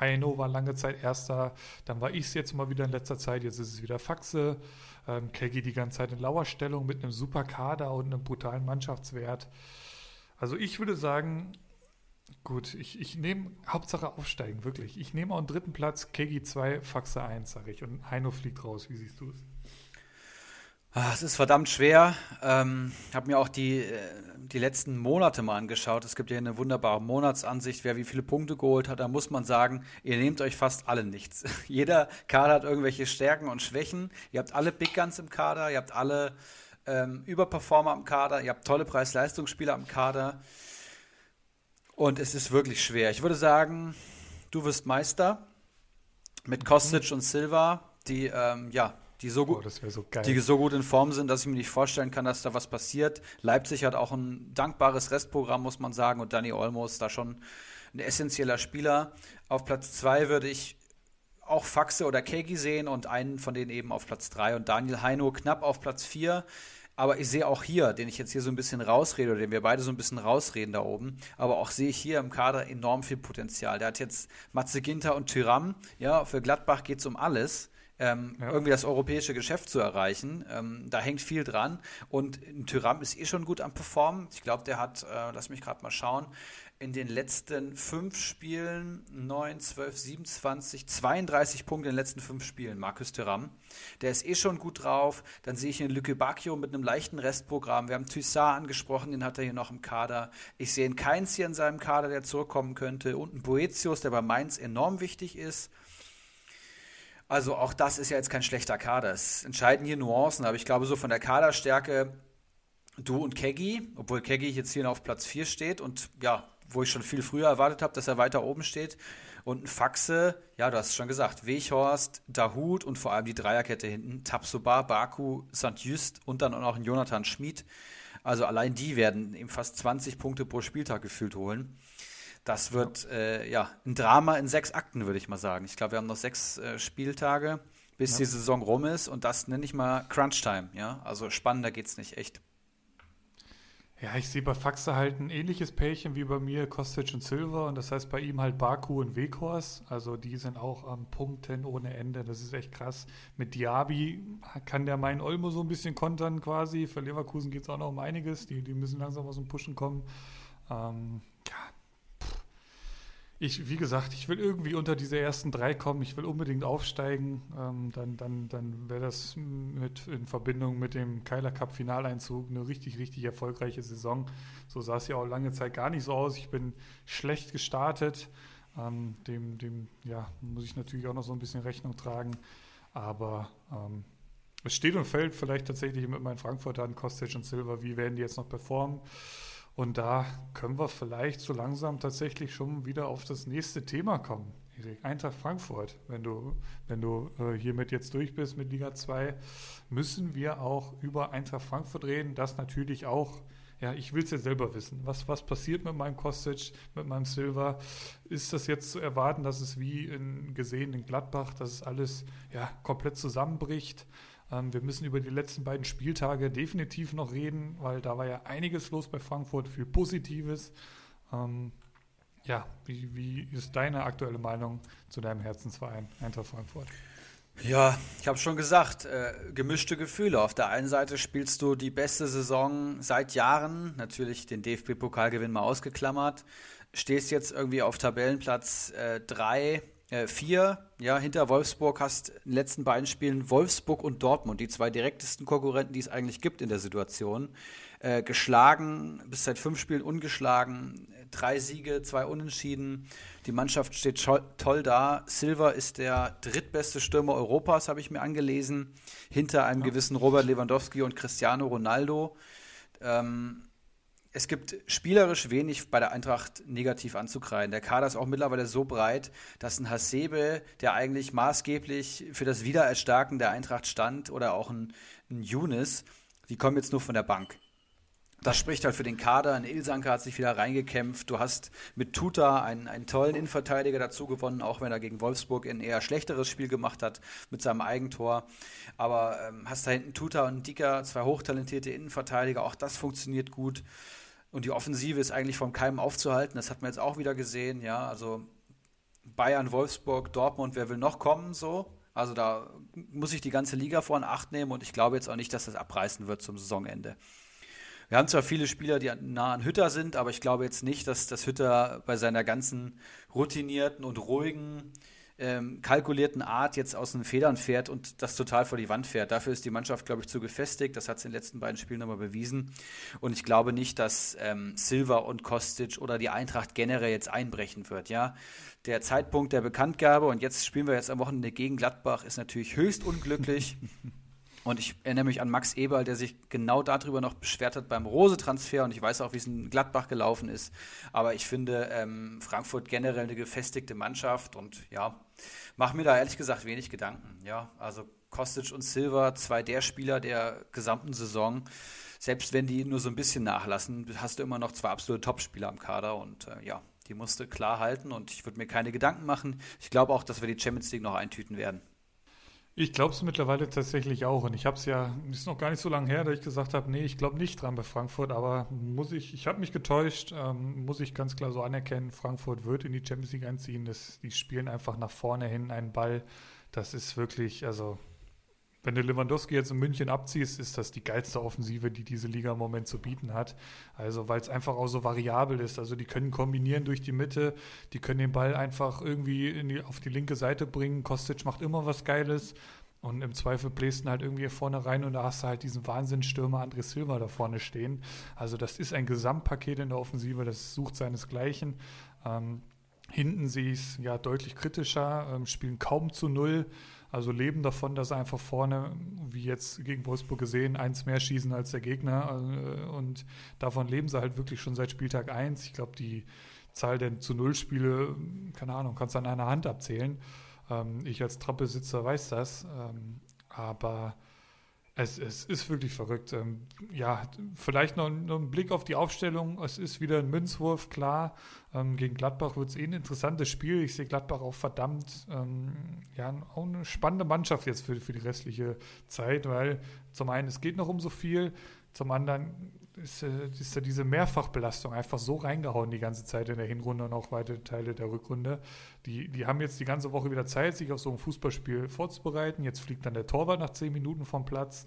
Heino war lange Zeit Erster, dann war ich es jetzt mal wieder in letzter Zeit, jetzt ist es wieder Faxe. Ähm, Keggy die ganze Zeit in Lauerstellung mit einem super Kader und einem brutalen Mannschaftswert. Also ich würde sagen, gut, ich, ich nehme Hauptsache aufsteigen, wirklich. Ich nehme auch einen dritten Platz, Keggy 2, Faxe 1, sage ich. Und Heino fliegt raus. Wie siehst du es? Ah, es ist verdammt schwer. Ähm, habe mir auch die, äh, die letzten Monate mal angeschaut. Es gibt ja eine wunderbare Monatsansicht, wer wie viele Punkte geholt hat. Da muss man sagen, ihr nehmt euch fast alle nichts. Jeder Kader hat irgendwelche Stärken und Schwächen. Ihr habt alle Big Guns im Kader, ihr habt alle ähm, Überperformer im Kader, ihr habt tolle Preis-Leistungsspieler im Kader. Und es ist wirklich schwer. Ich würde sagen, du wirst Meister mit Kostic mhm. und Silva, die ähm, ja die so, gut, oh, so die so gut in Form sind, dass ich mir nicht vorstellen kann, dass da was passiert. Leipzig hat auch ein dankbares Restprogramm, muss man sagen, und Danny Olmo ist da schon ein essentieller Spieler. Auf Platz 2 würde ich auch Faxe oder Kegi sehen und einen von denen eben auf Platz 3 und Daniel Heino knapp auf Platz 4. Aber ich sehe auch hier, den ich jetzt hier so ein bisschen rausrede, oder den wir beide so ein bisschen rausreden da oben, aber auch sehe ich hier im Kader enorm viel Potenzial. Der hat jetzt Matze Ginter und Tyram. Ja, für Gladbach geht es um alles ähm, ja. irgendwie das europäische Geschäft zu erreichen. Ähm, da hängt viel dran. Und Tyram ist eh schon gut am Performen. Ich glaube, der hat, äh, lass mich gerade mal schauen, in den letzten fünf Spielen 9, 12, 27, 32 Punkte in den letzten fünf Spielen, Markus Thuram. Der ist eh schon gut drauf. Dann sehe ich einen Lücke Bacchio mit einem leichten Restprogramm. Wir haben Thyssard angesprochen, den hat er hier noch im Kader. Ich sehe einen Keins hier in seinem Kader, der zurückkommen könnte. Und einen Boetius, der bei Mainz enorm wichtig ist. Also auch das ist ja jetzt kein schlechter Kader. Es entscheiden hier Nuancen, aber ich glaube, so von der Kaderstärke du und Keggy, obwohl Keggy jetzt hier auf Platz 4 steht und ja, wo ich schon viel früher erwartet habe, dass er weiter oben steht. Und ein Faxe, ja, du hast es schon gesagt, Weghorst, Dahut und vor allem die Dreierkette hinten, Tapsoba, Baku, St. Just und dann auch noch ein Jonathan Schmid. Also allein die werden eben fast 20 Punkte pro Spieltag gefühlt holen. Das wird ja. Äh, ja ein Drama in sechs Akten, würde ich mal sagen. Ich glaube, wir haben noch sechs äh, Spieltage, bis ja. die Saison rum ist und das nenne ich mal Crunch-Time. Ja? Also spannender geht es nicht, echt. Ja, ich sehe bei Faxe halt ein ähnliches Pärchen wie bei mir, Kostic und Silver. Und das heißt bei ihm halt Baku und Weghorst. Also die sind auch am Punkten ohne Ende. Das ist echt krass. Mit Diaby kann der meinen Olmo so ein bisschen kontern quasi. Für Leverkusen geht es auch noch um einiges. Die, die müssen langsam aus dem Pushen kommen. Ähm, ja, ich, wie gesagt, ich will irgendwie unter diese ersten drei kommen. Ich will unbedingt aufsteigen. Ähm, dann dann, dann wäre das mit, in Verbindung mit dem Keiler Cup Finaleinzug eine richtig, richtig erfolgreiche Saison. So sah es ja auch lange Zeit gar nicht so aus. Ich bin schlecht gestartet. Ähm, dem, dem, ja, muss ich natürlich auch noch so ein bisschen Rechnung tragen. Aber ähm, es steht und fällt vielleicht tatsächlich mit meinen Frankfurtern, Kostic und Silver. Wie werden die jetzt noch performen? Und da können wir vielleicht so langsam tatsächlich schon wieder auf das nächste Thema kommen. Eintracht Frankfurt, wenn du, wenn du äh, hiermit jetzt durch bist mit Liga 2, müssen wir auch über Eintracht Frankfurt reden. Das natürlich auch, ja, ich will es ja selber wissen. Was, was passiert mit meinem Kostic, mit meinem Silver? Ist das jetzt zu erwarten, dass es wie in, gesehen in Gladbach, dass es alles ja, komplett zusammenbricht? Ähm, wir müssen über die letzten beiden Spieltage definitiv noch reden, weil da war ja einiges los bei Frankfurt, viel Positives. Ähm, ja, wie, wie ist deine aktuelle Meinung zu deinem Herzensverein Eintracht Frankfurt? Ja, ich habe schon gesagt, äh, gemischte Gefühle. Auf der einen Seite spielst du die beste Saison seit Jahren, natürlich den DFB-Pokalgewinn mal ausgeklammert, stehst jetzt irgendwie auf Tabellenplatz 3, äh, vier, ja, hinter Wolfsburg hast in den letzten beiden Spielen Wolfsburg und Dortmund, die zwei direktesten Konkurrenten, die es eigentlich gibt in der Situation, äh, geschlagen, bis seit fünf Spielen ungeschlagen, drei Siege, zwei Unentschieden. Die Mannschaft steht toll da. Silva ist der drittbeste Stürmer Europas, habe ich mir angelesen, hinter einem ja. gewissen Robert Lewandowski und Cristiano Ronaldo. Ähm, es gibt spielerisch wenig bei der Eintracht negativ anzukreiden. Der Kader ist auch mittlerweile so breit, dass ein Hasebe, der eigentlich maßgeblich für das Wiedererstarken der Eintracht stand, oder auch ein, ein Younes, die kommen jetzt nur von der Bank. Das spricht halt für den Kader. Ein Ilsanker hat sich wieder reingekämpft. Du hast mit Tuta einen, einen tollen Innenverteidiger dazu gewonnen, auch wenn er gegen Wolfsburg ein eher schlechteres Spiel gemacht hat mit seinem Eigentor. Aber ähm, hast da hinten Tuta und Dicker, zwei hochtalentierte Innenverteidiger. Auch das funktioniert gut. Und die Offensive ist eigentlich vom Keim aufzuhalten. Das hat man jetzt auch wieder gesehen. Ja, also Bayern, Wolfsburg, Dortmund, wer will noch kommen so? Also da muss ich die ganze Liga vor in Acht nehmen und ich glaube jetzt auch nicht, dass das abreißen wird zum Saisonende. Wir haben zwar viele Spieler, die nah an Hütter sind, aber ich glaube jetzt nicht, dass das Hütter bei seiner ganzen routinierten und ruhigen, ähm, kalkulierten Art jetzt aus den Federn fährt und das total vor die Wand fährt. Dafür ist die Mannschaft, glaube ich, zu gefestigt. Das hat es in den letzten beiden Spielen nochmal bewiesen. Und ich glaube nicht, dass ähm, Silva und Kostic oder die Eintracht generell jetzt einbrechen wird. Ja, der Zeitpunkt der Bekanntgabe und jetzt spielen wir jetzt am Wochenende gegen Gladbach ist natürlich höchst unglücklich. Und ich erinnere mich an Max Eberl, der sich genau darüber noch beschwert hat beim Rose-Transfer. Und ich weiß auch, wie es in Gladbach gelaufen ist. Aber ich finde ähm, Frankfurt generell eine gefestigte Mannschaft. Und ja, mache mir da ehrlich gesagt wenig Gedanken. Ja, also Kostic und Silva, zwei der Spieler der gesamten Saison. Selbst wenn die nur so ein bisschen nachlassen, hast du immer noch zwei absolute Topspieler am Kader. Und äh, ja, die musste klar halten. Und ich würde mir keine Gedanken machen. Ich glaube auch, dass wir die Champions League noch eintüten werden. Ich glaube es mittlerweile tatsächlich auch. Und ich habe es ja, ist noch gar nicht so lange her, dass ich gesagt habe, nee, ich glaube nicht dran bei Frankfurt. Aber muss ich, ich habe mich getäuscht, ähm, muss ich ganz klar so anerkennen, Frankfurt wird in die Champions League einziehen. Das, die spielen einfach nach vorne hin einen Ball. Das ist wirklich, also wenn du Lewandowski jetzt in München abziehst, ist das die geilste Offensive, die diese Liga im Moment zu bieten hat. Also, weil es einfach auch so variabel ist. Also, die können kombinieren durch die Mitte, die können den Ball einfach irgendwie die, auf die linke Seite bringen. Kostic macht immer was Geiles. Und im Zweifel bläst halt irgendwie vorne rein und da hast du halt diesen Wahnsinnsstürmer André Silva da vorne stehen. Also, das ist ein Gesamtpaket in der Offensive, das sucht seinesgleichen. Ähm, hinten sehe ich es ja deutlich kritischer, ähm, spielen kaum zu null. Also leben davon, dass einfach vorne, wie jetzt gegen Wolfsburg gesehen, eins mehr schießen als der Gegner. Äh, und davon leben sie halt wirklich schon seit Spieltag 1. Ich glaube, die Zahl der zu Null Spiele, keine Ahnung, kannst du an einer Hand abzählen. Ähm, ich als Trappesitzer weiß das. Ähm, aber es, es, ist wirklich verrückt. Ähm, ja, vielleicht noch, noch, ein Blick auf die Aufstellung. Es ist wieder ein Münzwurf, klar. Ähm, gegen Gladbach wird es eh ein interessantes Spiel. Ich sehe Gladbach auch verdammt, ähm, ja, auch eine spannende Mannschaft jetzt für, für die restliche Zeit, weil zum einen, es geht noch um so viel, zum anderen ist, äh, ist ja diese Mehrfachbelastung einfach so reingehauen die ganze Zeit in der Hinrunde und auch weite Teile der Rückrunde. Die, die haben jetzt die ganze Woche wieder Zeit, sich auf so ein Fußballspiel vorzubereiten. Jetzt fliegt dann der Torwart nach zehn Minuten vom Platz.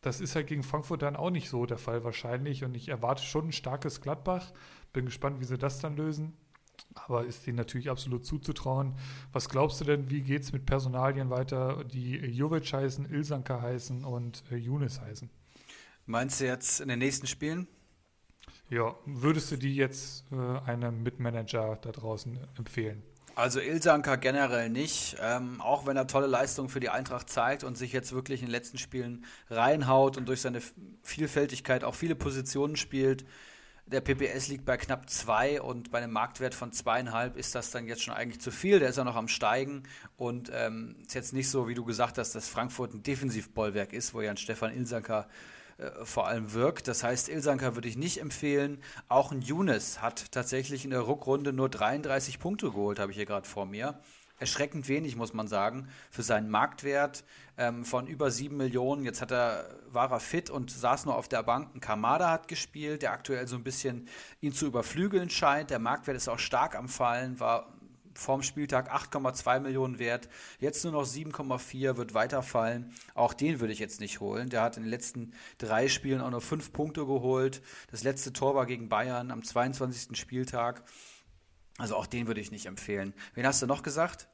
Das ist halt gegen Frankfurt dann auch nicht so der Fall wahrscheinlich. Und ich erwarte schon ein starkes Gladbach. Bin gespannt, wie sie das dann lösen. Aber ist denen natürlich absolut zuzutrauen. Was glaubst du denn, wie geht es mit Personalien weiter, die Jovic heißen, Ilsanka heißen und äh, Younes heißen? Meinst du jetzt in den nächsten Spielen? Ja, würdest du die jetzt äh, einem Mitmanager da draußen empfehlen? Also Ilsanka generell nicht, ähm, auch wenn er tolle Leistungen für die Eintracht zeigt und sich jetzt wirklich in den letzten Spielen reinhaut und durch seine Vielfältigkeit auch viele Positionen spielt. Der PPS liegt bei knapp zwei und bei einem Marktwert von zweieinhalb ist das dann jetzt schon eigentlich zu viel. Der ist ja noch am Steigen und ähm, ist jetzt nicht so, wie du gesagt hast, dass Frankfurt ein Defensivbollwerk ist, wo ja ein Stefan Ilsanka äh, vor allem wirkt. Das heißt, Ilsanka würde ich nicht empfehlen. Auch ein Younes hat tatsächlich in der Rückrunde nur 33 Punkte geholt, habe ich hier gerade vor mir. Erschreckend wenig, muss man sagen, für seinen Marktwert ähm, von über 7 Millionen. Jetzt hat er, war er fit und saß nur auf der Bank. Ein Kamada hat gespielt, der aktuell so ein bisschen ihn zu überflügeln scheint. Der Marktwert ist auch stark am Fallen, war vorm Spieltag 8,2 Millionen wert, jetzt nur noch 7,4, wird weiterfallen. Auch den würde ich jetzt nicht holen. Der hat in den letzten drei Spielen auch nur fünf Punkte geholt. Das letzte Tor war gegen Bayern am 22. Spieltag. Also auch den würde ich nicht empfehlen. Wen hast du noch gesagt?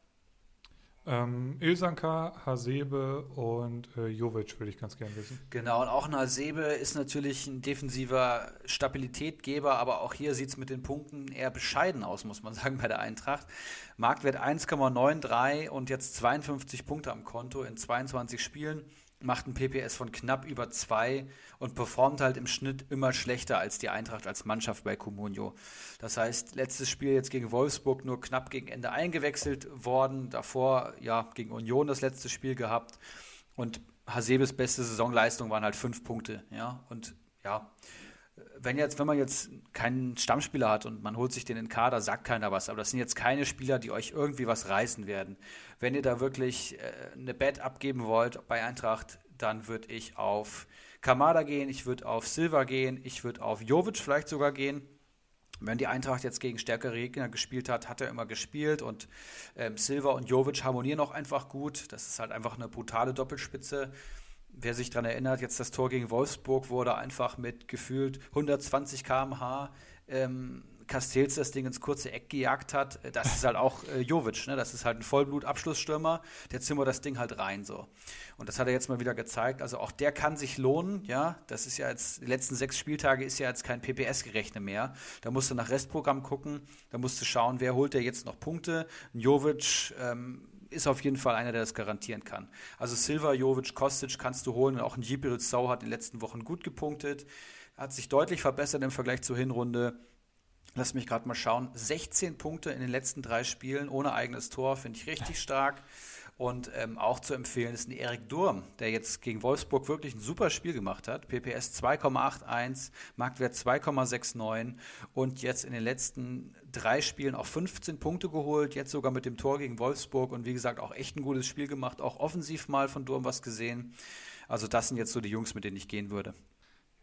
Ähm, Ilsanka, Hasebe und äh, Jovic würde ich ganz gerne wissen. Genau, und auch ein Hasebe ist natürlich ein defensiver Stabilitätgeber, aber auch hier sieht es mit den Punkten eher bescheiden aus, muss man sagen, bei der Eintracht. Marktwert 1,93 und jetzt 52 Punkte am Konto in 22 Spielen macht ein PPS von knapp über zwei und performt halt im Schnitt immer schlechter als die Eintracht als Mannschaft bei Comunio. Das heißt, letztes Spiel jetzt gegen Wolfsburg nur knapp gegen Ende eingewechselt worden, davor ja gegen Union das letzte Spiel gehabt und Hasebes beste Saisonleistung waren halt fünf Punkte, ja und ja wenn jetzt, wenn man jetzt keinen Stammspieler hat und man holt sich den in Kader, sagt keiner was. Aber das sind jetzt keine Spieler, die euch irgendwie was reißen werden. Wenn ihr da wirklich äh, eine Bet abgeben wollt bei Eintracht, dann würde ich auf Kamada gehen, ich würde auf Silva gehen, ich würde auf Jovic vielleicht sogar gehen. Wenn die Eintracht jetzt gegen stärkere Gegner gespielt hat, hat er immer gespielt und ähm, Silva und Jovic harmonieren auch einfach gut. Das ist halt einfach eine brutale Doppelspitze. Wer sich daran erinnert, jetzt das Tor gegen Wolfsburg wurde einfach mit gefühlt 120 km/h ähm, Castells das Ding ins kurze Eck gejagt hat, das ist halt auch äh, Jovic, ne? Das ist halt ein Vollblut-Abschlussstürmer, der zimmert das Ding halt rein so. Und das hat er jetzt mal wieder gezeigt. Also auch der kann sich lohnen, ja. Das ist ja jetzt, die letzten sechs Spieltage ist ja jetzt kein PPS-Gerechne mehr. Da musst du nach Restprogramm gucken, da musst du schauen, wer holt der jetzt noch Punkte. Jovic ähm, ist auf jeden Fall einer, der das garantieren kann. Also Silva, Jovic, Kostic kannst du holen. Und auch ein Jibril Sau hat in den letzten Wochen gut gepunktet. Hat sich deutlich verbessert im Vergleich zur Hinrunde. Lass mich gerade mal schauen. 16 Punkte in den letzten drei Spielen ohne eigenes Tor, finde ich richtig stark. Und ähm, auch zu empfehlen ist ein Erik Durm, der jetzt gegen Wolfsburg wirklich ein super Spiel gemacht hat. PPS 2,81, Marktwert 2,69 und jetzt in den letzten drei Spielen auch 15 Punkte geholt, jetzt sogar mit dem Tor gegen Wolfsburg und wie gesagt auch echt ein gutes Spiel gemacht, auch offensiv mal von Durm was gesehen. Also das sind jetzt so die Jungs, mit denen ich gehen würde.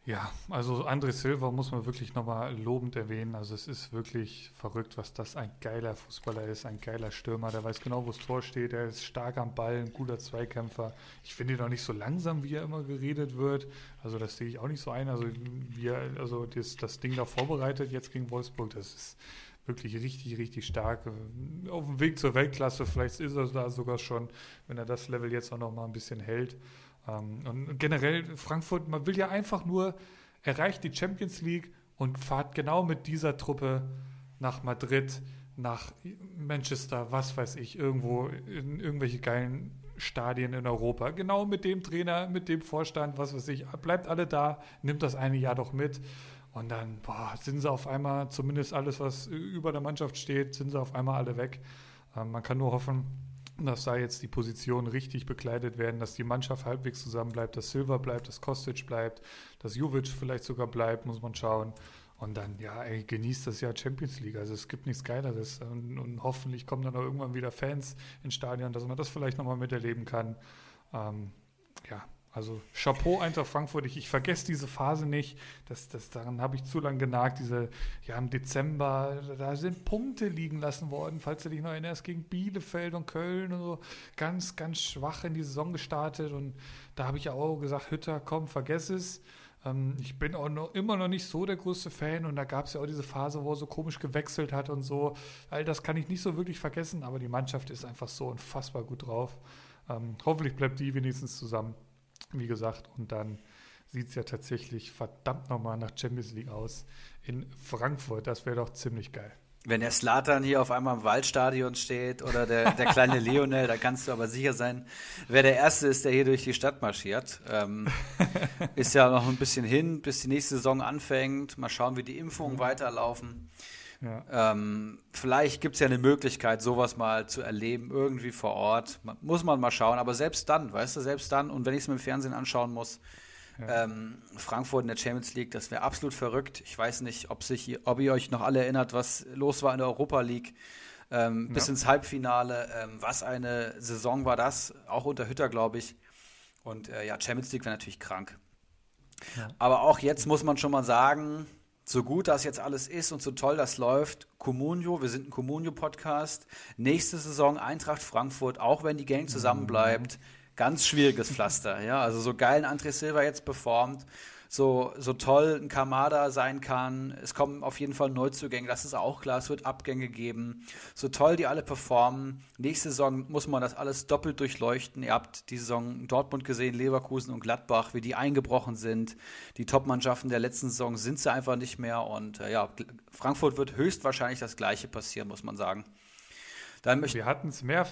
Ja, also André Silva muss man wirklich nochmal lobend erwähnen. Also es ist wirklich verrückt, was das ein geiler Fußballer ist, ein geiler Stürmer. Der weiß genau, wo das Tor steht. Er ist stark am Ball, ein guter Zweikämpfer. Ich finde ihn auch nicht so langsam, wie er immer geredet wird. Also das sehe ich auch nicht so ein. Also wie er, also das, das Ding da vorbereitet jetzt gegen Wolfsburg, das ist wirklich richtig, richtig stark. Auf dem Weg zur Weltklasse, vielleicht ist er da sogar schon, wenn er das Level jetzt auch noch mal ein bisschen hält. Ähm, und generell Frankfurt, man will ja einfach nur, erreicht die Champions League und fahrt genau mit dieser Truppe nach Madrid, nach Manchester, was weiß ich, irgendwo in irgendwelche geilen Stadien in Europa. Genau mit dem Trainer, mit dem Vorstand, was weiß ich. Bleibt alle da, nimmt das eine Jahr doch mit. Und dann boah, sind sie auf einmal, zumindest alles, was über der Mannschaft steht, sind sie auf einmal alle weg. Ähm, man kann nur hoffen, dass da jetzt die Positionen richtig bekleidet werden, dass die Mannschaft halbwegs zusammen bleibt, dass Silva bleibt, dass Kostic bleibt, dass Jovic vielleicht sogar bleibt, muss man schauen. Und dann, ja, ey, genießt das Jahr Champions League. Also es gibt nichts Geileres. Und, und hoffentlich kommen dann auch irgendwann wieder Fans ins Stadion, dass man das vielleicht nochmal miterleben kann. Ähm, ja, also Chapeau Eintracht Frankfurt. Ich, ich vergesse diese Phase nicht. Das, das, daran habe ich zu lange genagt. Diese, ja, im Dezember, da sind Punkte liegen lassen worden, falls du dich noch erinnerst, gegen Bielefeld und Köln und so. Ganz, ganz schwach in die Saison gestartet. Und da habe ich ja auch gesagt, Hütter, komm, vergess es. Ähm, ich bin auch noch, immer noch nicht so der größte Fan. Und da gab es ja auch diese Phase, wo er so komisch gewechselt hat und so. All das kann ich nicht so wirklich vergessen. Aber die Mannschaft ist einfach so unfassbar gut drauf. Ähm, hoffentlich bleibt die wenigstens zusammen wie gesagt, und dann sieht es ja tatsächlich verdammt nochmal nach Champions League aus in Frankfurt. Das wäre doch ziemlich geil. Wenn der Slatan hier auf einmal im Waldstadion steht oder der, der kleine Lionel, da kannst du aber sicher sein, wer der Erste ist, der hier durch die Stadt marschiert. Ähm, ist ja noch ein bisschen hin, bis die nächste Saison anfängt. Mal schauen, wie die Impfungen mhm. weiterlaufen. Ja. Ähm, vielleicht gibt es ja eine Möglichkeit, sowas mal zu erleben, irgendwie vor Ort. Muss man mal schauen. Aber selbst dann, weißt du, selbst dann, und wenn ich es mir im Fernsehen anschauen muss, ja. ähm, Frankfurt in der Champions League, das wäre absolut verrückt. Ich weiß nicht, ob, sich, ob ihr euch noch alle erinnert, was los war in der Europa League. Ähm, bis ja. ins Halbfinale. Ähm, was eine Saison war das, auch unter Hütter, glaube ich. Und äh, ja, Champions League wäre natürlich krank. Aber auch jetzt muss man schon mal sagen, so gut das jetzt alles ist und so toll das läuft, Comunio, wir sind ein Comunio-Podcast. Nächste Saison Eintracht Frankfurt, auch wenn die Gang zusammenbleibt, ganz schwieriges Pflaster. Ja, also so geil André Silva jetzt performt so, so toll ein Kamada sein kann. Es kommen auf jeden Fall Neuzugänge, das ist auch klar. Es wird Abgänge geben. So toll die alle performen. Nächste Saison muss man das alles doppelt durchleuchten. Ihr habt die Saison Dortmund gesehen, Leverkusen und Gladbach, wie die eingebrochen sind. Die Top-Mannschaften der letzten Saison sind sie einfach nicht mehr. Und äh, ja, Frankfurt wird höchstwahrscheinlich das Gleiche passieren, muss man sagen. Dann wir hatten es mehr,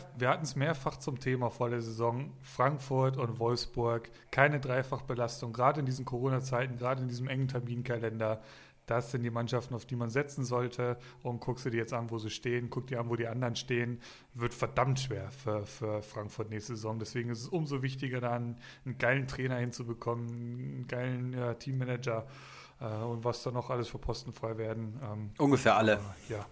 mehrfach zum Thema vor der Saison. Frankfurt und Wolfsburg, keine Dreifachbelastung, gerade in diesen Corona-Zeiten, gerade in diesem engen Terminkalender. Das sind die Mannschaften, auf die man setzen sollte. Und guckst du dir jetzt an, wo sie stehen, guck dir an, wo die anderen stehen. Wird verdammt schwer für, für Frankfurt nächste Saison. Deswegen ist es umso wichtiger, dann einen geilen Trainer hinzubekommen, einen geilen ja, Teammanager. äh, und was da noch alles für Posten frei werden. Ähm, Ungefähr alle. Ja,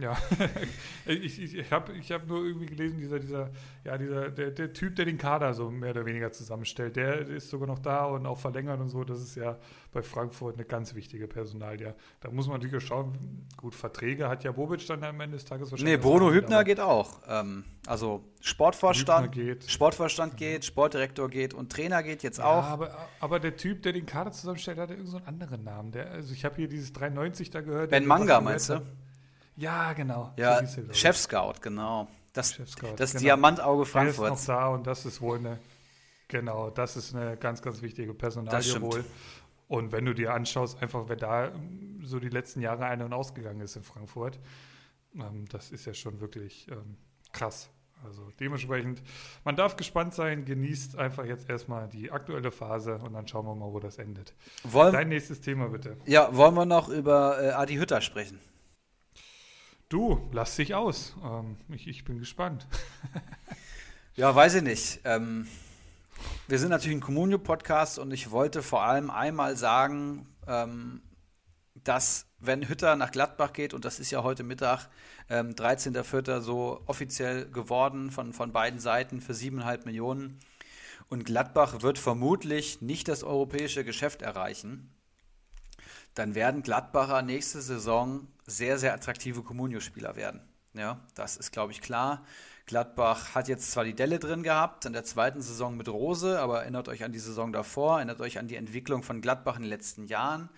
ja, ich, ich, ich habe ich hab nur irgendwie gelesen, dieser, dieser, ja, dieser, der, der Typ, der den Kader so mehr oder weniger zusammenstellt, der ist sogar noch da und auch verlängert und so. Das ist ja bei Frankfurt eine ganz wichtige Personalie. Da muss man natürlich schauen, gut, Verträge hat ja Bobic dann am Ende des Tages wahrscheinlich. Nee, Bruno Hübner geht auch. Ähm, also Sportvorstand geht. Sportvorstand geht, Sportdirektor geht und Trainer geht jetzt ja, auch. Aber, aber der Typ, der den Kader zusammenstellt, hat ja irgendeinen so anderen Namen. Der, also ich habe hier dieses 93 da gehört. Ben Manga, meinst du? Ja, genau. Ja, Chef-Scout, genau. Das, Chef -Scout, das genau. Diamantauge Frankfurt. ist noch da und das ist wohl eine, genau, das ist eine ganz, ganz wichtige Personalie wohl. Und wenn du dir anschaust, einfach wer da so die letzten Jahre ein- und ausgegangen ist in Frankfurt, ähm, das ist ja schon wirklich ähm, krass. Also dementsprechend, man darf gespannt sein, genießt einfach jetzt erstmal die aktuelle Phase und dann schauen wir mal, wo das endet. Wollen, Dein nächstes Thema bitte. Ja, wollen wir noch über äh, Adi Hütter sprechen? Du, lass dich aus. Ähm, ich, ich bin gespannt. ja, weiß ich nicht. Ähm, wir sind natürlich ein Communio-Podcast und ich wollte vor allem einmal sagen, ähm, dass wenn Hütter nach Gladbach geht, und das ist ja heute Mittag, ähm, 13.04. so offiziell geworden von, von beiden Seiten für 7,5 Millionen. Und Gladbach wird vermutlich nicht das europäische Geschäft erreichen dann werden Gladbacher nächste Saison sehr, sehr attraktive Comunio-Spieler werden. Ja, das ist, glaube ich, klar. Gladbach hat jetzt zwar die Delle drin gehabt in der zweiten Saison mit Rose, aber erinnert euch an die Saison davor, erinnert euch an die Entwicklung von Gladbach in den letzten Jahren.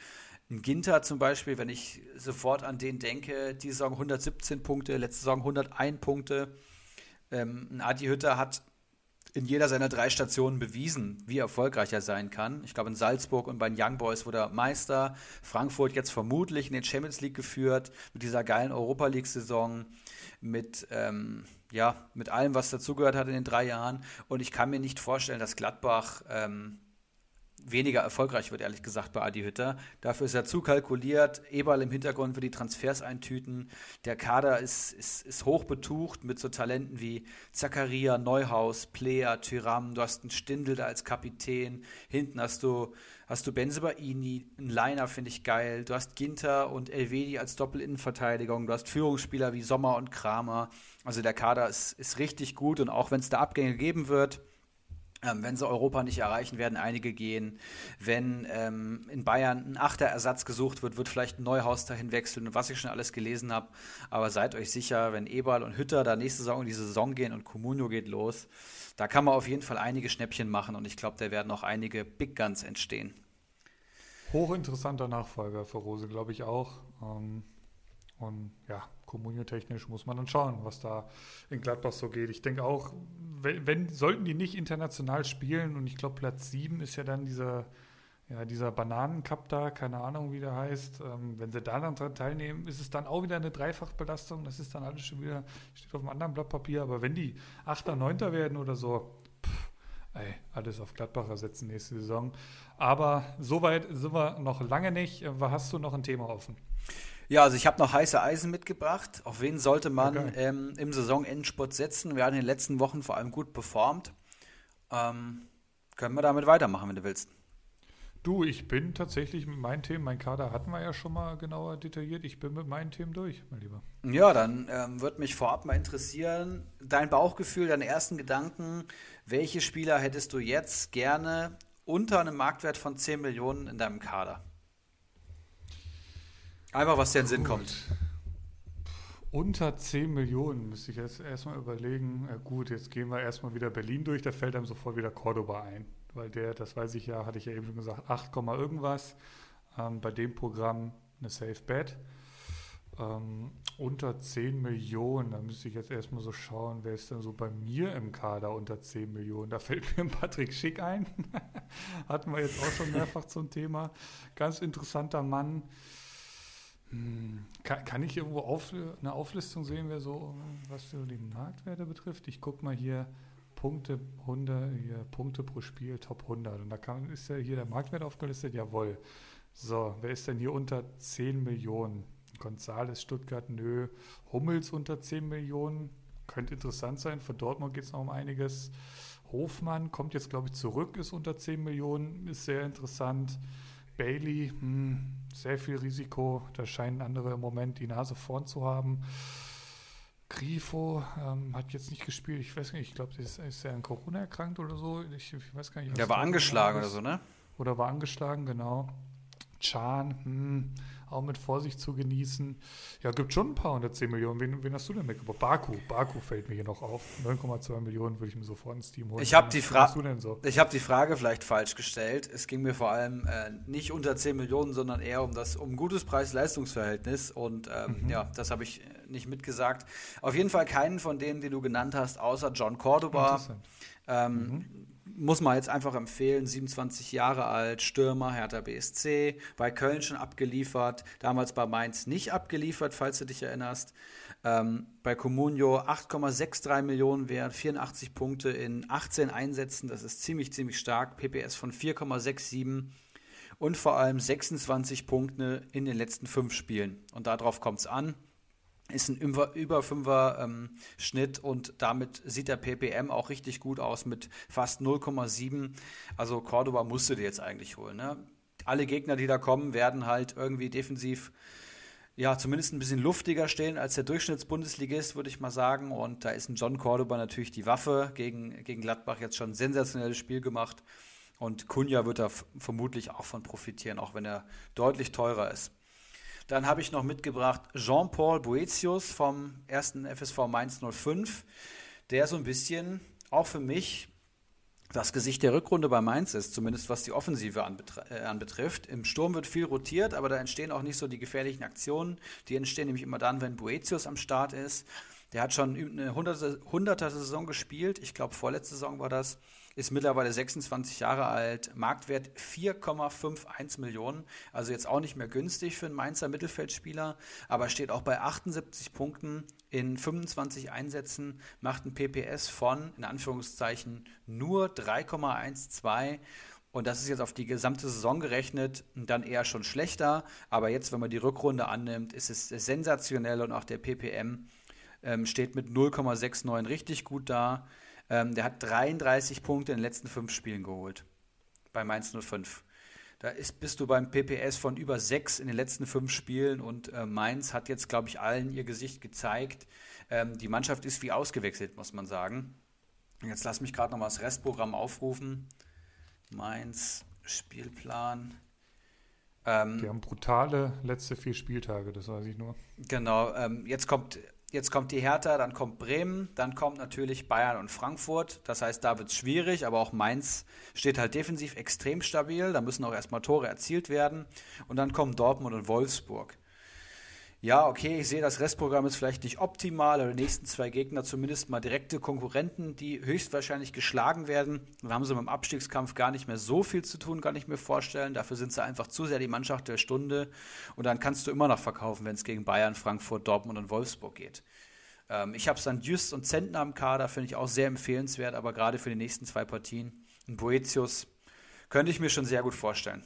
Ein Ginter zum Beispiel, wenn ich sofort an den denke, die Saison 117 Punkte, letzte Saison 101 Punkte. Ähm, ein Adi Hütter hat in jeder seiner drei Stationen bewiesen, wie erfolgreich er sein kann. Ich glaube, in Salzburg und bei den Young Boys wurde er Meister. Frankfurt jetzt vermutlich in den Champions League geführt, mit dieser geilen Europa League-Saison, mit, ähm, ja, mit allem, was dazugehört hat in den drei Jahren. Und ich kann mir nicht vorstellen, dass Gladbach ähm, weniger erfolgreich wird, ehrlich gesagt, bei Adi Hütter. Dafür ist er zu kalkuliert. Eberl im Hintergrund für die Transfers eintüten. Der Kader ist, ist, ist hoch betucht mit so Talenten wie Zakaria, Neuhaus, Player, Tyram. Du hast einen Stindl da als Kapitän. Hinten hast du, hast du Benzebaini, einen Liner finde ich geil. Du hast Ginter und Elvedi als Doppelinnenverteidigung. Du hast Führungsspieler wie Sommer und Kramer. Also der Kader ist, ist richtig gut und auch wenn es da Abgänge geben wird, ähm, wenn sie Europa nicht erreichen, werden einige gehen. Wenn ähm, in Bayern ein Achterersatz gesucht wird, wird vielleicht ein Neuhaus dahin wechseln, was ich schon alles gelesen habe. Aber seid euch sicher, wenn Eberl und Hütter da nächste Saison in die Saison gehen und Comunio geht los, da kann man auf jeden Fall einige Schnäppchen machen und ich glaube, da werden auch einige Big Guns entstehen. Hochinteressanter Nachfolger für Rose, glaube ich auch. Ähm, und ja, kommuniotechnisch muss man dann schauen, was da in Gladbach so geht. Ich denke auch, wenn, wenn, sollten die nicht international spielen und ich glaube Platz 7 ist ja dann dieser, ja, dieser Bananencup da, keine Ahnung wie der heißt. Ähm, wenn sie da dann teilnehmen, ist es dann auch wieder eine Dreifachbelastung. Das ist dann alles schon wieder, steht auf einem anderen Blatt Papier. Aber wenn die 8., 9. werden oder so, pff, ey, alles auf Gladbacher setzen nächste Saison. Aber soweit sind wir noch lange nicht. Äh, hast du noch ein Thema offen? Ja, also ich habe noch heiße Eisen mitgebracht. Auf wen sollte man okay. ähm, im Saisonendspurt setzen? Wir haben in den letzten Wochen vor allem gut performt. Ähm, können wir damit weitermachen, wenn du willst. Du, ich bin tatsächlich mit meinen Themen, mein Kader hatten wir ja schon mal genauer detailliert. Ich bin mit meinen Themen durch, mein Lieber. Ja, dann ähm, würde mich vorab mal interessieren, dein Bauchgefühl, deine ersten Gedanken. Welche Spieler hättest du jetzt gerne unter einem Marktwert von 10 Millionen in deinem Kader? Einfach, was dir in den Sinn kommt. Unter 10 Millionen müsste ich jetzt erstmal überlegen. Äh, gut, jetzt gehen wir erstmal wieder Berlin durch, da fällt einem sofort wieder Cordoba ein. Weil der, das weiß ich ja, hatte ich ja eben schon gesagt, 8, irgendwas. Ähm, bei dem Programm eine Safe Bet. Ähm, unter 10 Millionen, da müsste ich jetzt erstmal so schauen, wer ist denn so bei mir im Kader unter 10 Millionen? Da fällt mir Patrick Schick ein. Hatten wir jetzt auch schon mehrfach zum Thema. Ganz interessanter Mann. Hm, kann, kann, ich irgendwo auf, eine Auflistung sehen, wer so, was so die Marktwerte betrifft? Ich gucke mal hier Punkte, 100, hier, Punkte pro Spiel, Top 100. Und da kann, ist ja hier der Marktwert aufgelistet, jawohl. So, wer ist denn hier unter 10 Millionen? Gonzales, Stuttgart, nö. Hummels unter 10 Millionen, könnte interessant sein. Für Dortmund geht es noch um einiges. Hofmann kommt jetzt, glaube ich, zurück, ist unter 10 Millionen, ist sehr interessant. Bailey, hm, sehr viel Risiko. Da scheinen andere im Moment die Nase vorn zu haben. Grifo ähm, hat jetzt nicht gespielt. Ich weiß nicht, ich glaube, ist, ist er an Corona erkrankt oder so. Ich, ich weiß gar nicht. Der war angeschlagen oder so, ne? Oder war angeschlagen, genau. Chan, hm, auch mit Vorsicht zu genießen. Ja, gibt schon ein paar 110 Millionen. Wen, wen hast du denn mitgebracht? Baku. Baku fällt mir hier noch auf. 9,2 Millionen würde ich mir sofort ins Team holen. Ich habe die, Fra so? hab die Frage vielleicht falsch gestellt. Es ging mir vor allem äh, nicht unter 10 Millionen, sondern eher um das um gutes Preis-Leistungs-Verhältnis. Und ähm, mhm. ja, das habe ich nicht mitgesagt. Auf jeden Fall keinen von denen, die du genannt hast, außer John Cordoba. Ähm, mhm muss man jetzt einfach empfehlen, 27 Jahre alt, Stürmer, Hertha BSC, bei Köln schon abgeliefert, damals bei Mainz nicht abgeliefert, falls du dich erinnerst. Ähm, bei Comunio 8,63 Millionen wert, 84 Punkte in 18 Einsätzen, das ist ziemlich, ziemlich stark. PPS von 4,67 und vor allem 26 Punkte in den letzten fünf Spielen. Und darauf kommt es an ist ein über, über 5er ähm, Schnitt und damit sieht der PPM auch richtig gut aus mit fast 0,7. Also Cordoba musste dir jetzt eigentlich holen. Ne? Alle Gegner, die da kommen, werden halt irgendwie defensiv ja, zumindest ein bisschen luftiger stehen als der Durchschnittsbundesligist, würde ich mal sagen. Und da ist ein John Cordoba natürlich die Waffe gegen, gegen Gladbach jetzt schon ein sensationelles Spiel gemacht. Und Kunja wird da vermutlich auch von profitieren, auch wenn er deutlich teurer ist. Dann habe ich noch mitgebracht Jean-Paul Boetius vom ersten FSV Mainz 05, der so ein bisschen auch für mich das Gesicht der Rückrunde bei Mainz ist, zumindest was die Offensive äh, anbetrifft. Im Sturm wird viel rotiert, aber da entstehen auch nicht so die gefährlichen Aktionen. Die entstehen nämlich immer dann, wenn Boetius am Start ist. Der hat schon eine 100er Saison gespielt. Ich glaube, vorletzte Saison war das ist mittlerweile 26 Jahre alt, Marktwert 4,51 Millionen, also jetzt auch nicht mehr günstig für einen Mainzer Mittelfeldspieler, aber steht auch bei 78 Punkten in 25 Einsätzen, macht ein PPS von, in Anführungszeichen, nur 3,12 und das ist jetzt auf die gesamte Saison gerechnet dann eher schon schlechter. Aber jetzt, wenn man die Rückrunde annimmt, ist es sensationell und auch der PPM ähm, steht mit 0,69 richtig gut da. Ähm, der hat 33 Punkte in den letzten fünf Spielen geholt. Bei Mainz 05. Da ist, bist du beim PPS von über sechs in den letzten fünf Spielen und äh, Mainz hat jetzt, glaube ich, allen ihr Gesicht gezeigt. Ähm, die Mannschaft ist wie ausgewechselt, muss man sagen. Jetzt lass mich gerade noch mal das Restprogramm aufrufen. Mainz, Spielplan. Ähm, die haben brutale letzte vier Spieltage, das weiß ich nur. Genau, ähm, jetzt kommt Jetzt kommt die Hertha, dann kommt Bremen, dann kommt natürlich Bayern und Frankfurt. Das heißt, da wird es schwierig, aber auch Mainz steht halt defensiv extrem stabil. Da müssen auch erstmal Tore erzielt werden. Und dann kommen Dortmund und Wolfsburg. Ja, okay, ich sehe, das Restprogramm ist vielleicht nicht optimal, aber die nächsten zwei Gegner zumindest mal direkte Konkurrenten, die höchstwahrscheinlich geschlagen werden. Dann haben sie mit dem Abstiegskampf gar nicht mehr so viel zu tun, kann ich mir vorstellen. Dafür sind sie einfach zu sehr die Mannschaft der Stunde. Und dann kannst du immer noch verkaufen, wenn es gegen Bayern, Frankfurt, Dortmund und Wolfsburg geht. Ähm, ich habe dann Just und Zentner am Kader, finde ich auch sehr empfehlenswert, aber gerade für die nächsten zwei Partien. Ein Boetius könnte ich mir schon sehr gut vorstellen.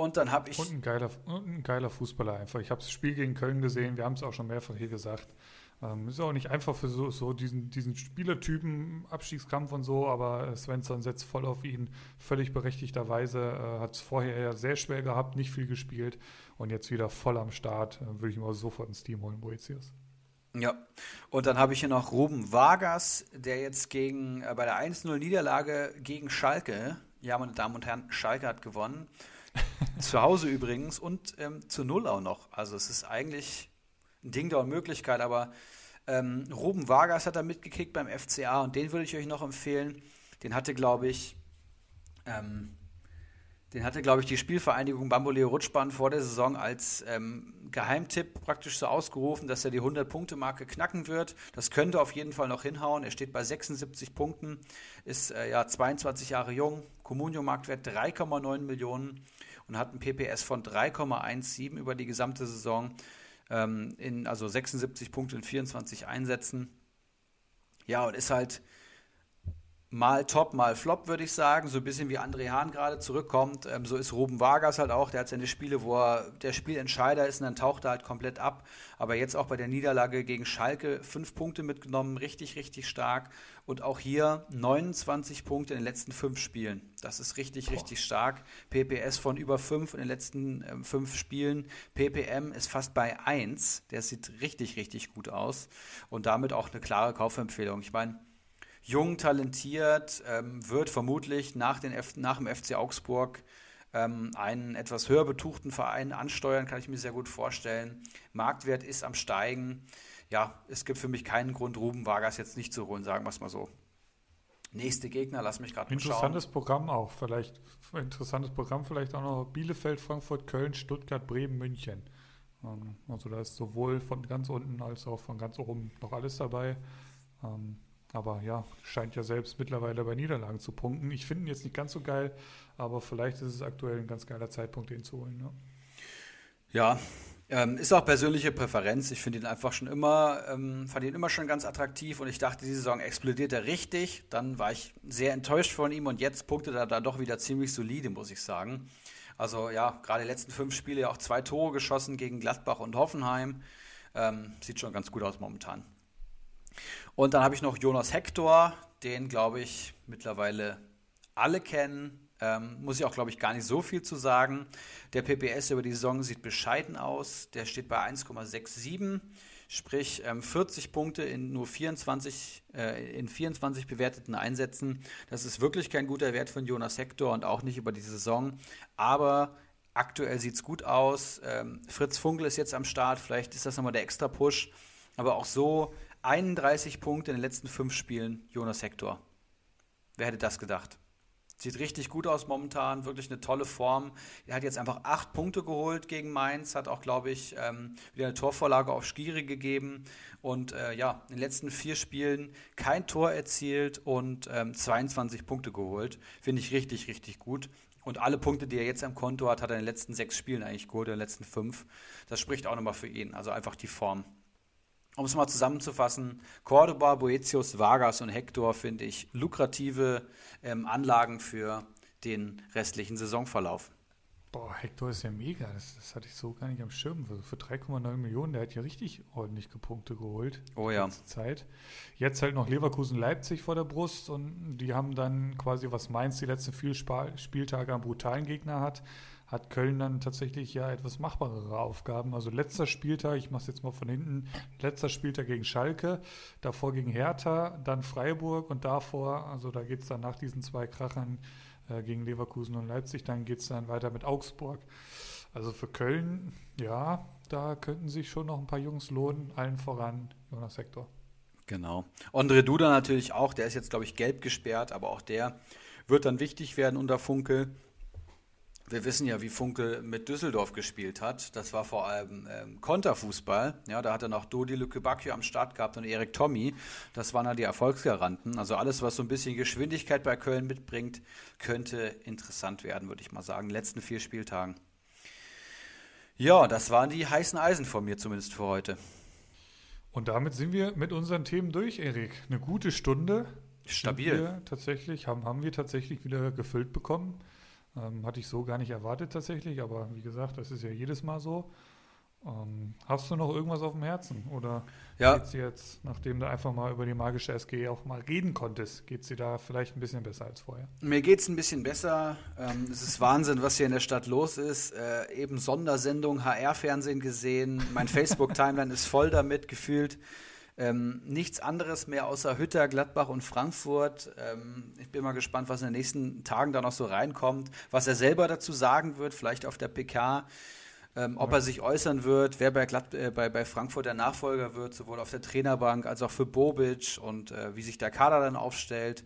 Und dann habe ich. Und ein, geiler, ein geiler Fußballer einfach. Ich habe das Spiel gegen Köln gesehen, wir haben es auch schon mehrfach hier gesagt. Ähm, ist auch nicht einfach für so, so diesen, diesen Spielertypen, Abstiegskampf und so, aber Svensson setzt voll auf ihn, völlig berechtigterweise. Äh, Hat es vorher ja sehr schwer gehabt, nicht viel gespielt und jetzt wieder voll am Start. Äh, Würde ich ihm sofort ins Team holen, Boetius. Ja, und dann habe ich hier noch Ruben Vargas, der jetzt gegen, äh, bei der 1-0-Niederlage gegen Schalke, ja, meine Damen und Herren, Schalke hat gewonnen, zu Hause übrigens und ähm, zu Null auch noch. Also es ist eigentlich ein Ding der Unmöglichkeit, aber ähm, Ruben Vargas hat da mitgekickt beim FCA und den würde ich euch noch empfehlen. Den hatte, glaube ich, ähm, den hatte, glaube ich, die Spielvereinigung Bamboleo Rutschbahn vor der Saison als ähm, Geheimtipp praktisch so ausgerufen, dass er die 100-Punkte-Marke knacken wird. Das könnte auf jeden Fall noch hinhauen. Er steht bei 76 Punkten, ist äh, ja 22 Jahre jung, Comunio-Marktwert 3,9 Millionen und hat ein PPS von 3,17 über die gesamte Saison. Ähm, in, also 76 Punkte in 24 Einsätzen. Ja, und ist halt mal top, mal flop, würde ich sagen. So ein bisschen wie André Hahn gerade zurückkommt. Ähm, so ist Ruben Vargas halt auch. Der hat seine Spiele, wo er der Spielentscheider ist und dann taucht er halt komplett ab. Aber jetzt auch bei der Niederlage gegen Schalke fünf Punkte mitgenommen. Richtig, richtig stark. Und auch hier 29 Punkte in den letzten fünf Spielen. Das ist richtig, Boah. richtig stark. PPS von über fünf in den letzten äh, fünf Spielen. PPM ist fast bei eins. Der sieht richtig, richtig gut aus. Und damit auch eine klare Kaufempfehlung. Ich meine, jung, talentiert, ähm, wird vermutlich nach, den F nach dem FC Augsburg ähm, einen etwas höher betuchten Verein ansteuern, kann ich mir sehr gut vorstellen. Marktwert ist am Steigen. Ja, es gibt für mich keinen Grund, Ruben Vargas jetzt nicht zu holen, sagen wir es mal so. Nächste Gegner, lass mich gerade mal schauen. Interessantes Programm auch, vielleicht. Interessantes Programm vielleicht auch noch Bielefeld, Frankfurt, Köln, Stuttgart, Bremen, München. Ähm, also da ist sowohl von ganz unten als auch von ganz oben noch alles dabei. Aber ja, scheint ja selbst mittlerweile bei Niederlagen zu punkten. Ich finde ihn jetzt nicht ganz so geil, aber vielleicht ist es aktuell ein ganz geiler Zeitpunkt, den zu holen. Ne? Ja, ähm, ist auch persönliche Präferenz. Ich finde ihn einfach schon immer, ähm, fand ihn immer schon ganz attraktiv und ich dachte, diese Saison explodiert er richtig. Dann war ich sehr enttäuscht von ihm und jetzt punktet er da doch wieder ziemlich solide, muss ich sagen. Also ja, gerade die letzten fünf Spiele auch zwei Tore geschossen gegen Gladbach und Hoffenheim. Ähm, sieht schon ganz gut aus momentan. Und dann habe ich noch Jonas Hector, den glaube ich mittlerweile alle kennen. Ähm, muss ich auch, glaube ich, gar nicht so viel zu sagen. Der PPS über die Saison sieht bescheiden aus. Der steht bei 1,67, sprich ähm, 40 Punkte in nur 24, äh, in 24 bewerteten Einsätzen. Das ist wirklich kein guter Wert von Jonas Hector und auch nicht über die Saison. Aber aktuell sieht es gut aus. Ähm, Fritz Funkel ist jetzt am Start. Vielleicht ist das nochmal der extra Push. Aber auch so 31 Punkte in den letzten fünf Spielen, Jonas Hector. Wer hätte das gedacht? Sieht richtig gut aus momentan, wirklich eine tolle Form. Er hat jetzt einfach acht Punkte geholt gegen Mainz, hat auch, glaube ich, ähm, wieder eine Torvorlage auf Skiri gegeben und äh, ja, in den letzten vier Spielen kein Tor erzielt und ähm, 22 Punkte geholt. Finde ich richtig, richtig gut. Und alle Punkte, die er jetzt am Konto hat, hat er in den letzten sechs Spielen eigentlich geholt, in den letzten fünf. Das spricht auch nochmal für ihn. Also einfach die Form um es mal zusammenzufassen, Cordoba, Boetius, Vargas und Hector finde ich lukrative ähm, Anlagen für den restlichen Saisonverlauf. Boah, Hector ist ja mega. Das, das hatte ich so gar nicht am Schirm. Also für 3,9 Millionen, der hat ja richtig ordentlich Punkte geholt. Oh ja. Zeit. Jetzt halt noch Leverkusen-Leipzig vor der Brust und die haben dann quasi, was Mainz die letzten vier Spieltage am brutalen Gegner hat, hat Köln dann tatsächlich ja etwas machbarere Aufgaben. Also letzter Spieltag, ich mache es jetzt mal von hinten, letzter Spieltag gegen Schalke, davor gegen Hertha, dann Freiburg und davor, also da geht es dann nach diesen zwei Krachern äh, gegen Leverkusen und Leipzig, dann geht es dann weiter mit Augsburg. Also für Köln, ja, da könnten sich schon noch ein paar Jungs lohnen, allen voran Jonas Sektor. Genau. Andre Duda natürlich auch, der ist jetzt, glaube ich, gelb gesperrt, aber auch der wird dann wichtig werden unter Funkel. Wir wissen ja, wie Funke mit Düsseldorf gespielt hat. Das war vor allem ähm, Konterfußball. Ja, da hat er noch Dodi Lükebakio am Start gehabt und Erik Tommy. Das waren ja die Erfolgsgaranten. Also alles, was so ein bisschen Geschwindigkeit bei Köln mitbringt, könnte interessant werden, würde ich mal sagen. In den letzten vier Spieltagen. Ja, das waren die heißen Eisen von mir zumindest für heute. Und damit sind wir mit unseren Themen durch, Erik. Eine gute Stunde. Stabil. tatsächlich, haben, haben wir tatsächlich wieder gefüllt bekommen. Ähm, hatte ich so gar nicht erwartet tatsächlich, aber wie gesagt, das ist ja jedes Mal so. Ähm, hast du noch irgendwas auf dem Herzen? Oder ja. geht es jetzt, nachdem du einfach mal über die magische SG auch mal reden konntest, geht dir da vielleicht ein bisschen besser als vorher? Mir geht es ein bisschen besser. Ähm, es ist Wahnsinn, was hier in der Stadt los ist. Äh, eben Sondersendung HR-Fernsehen gesehen. Mein Facebook-Timeline ist voll damit gefühlt. Ähm, nichts anderes mehr außer Hütter, Gladbach und Frankfurt. Ähm, ich bin mal gespannt, was in den nächsten Tagen da noch so reinkommt, was er selber dazu sagen wird, vielleicht auf der PK. Ähm, ob er sich äußern wird, wer bei, Glad äh, bei, bei Frankfurt der Nachfolger wird, sowohl auf der Trainerbank als auch für Bobic und äh, wie sich der Kader dann aufstellt.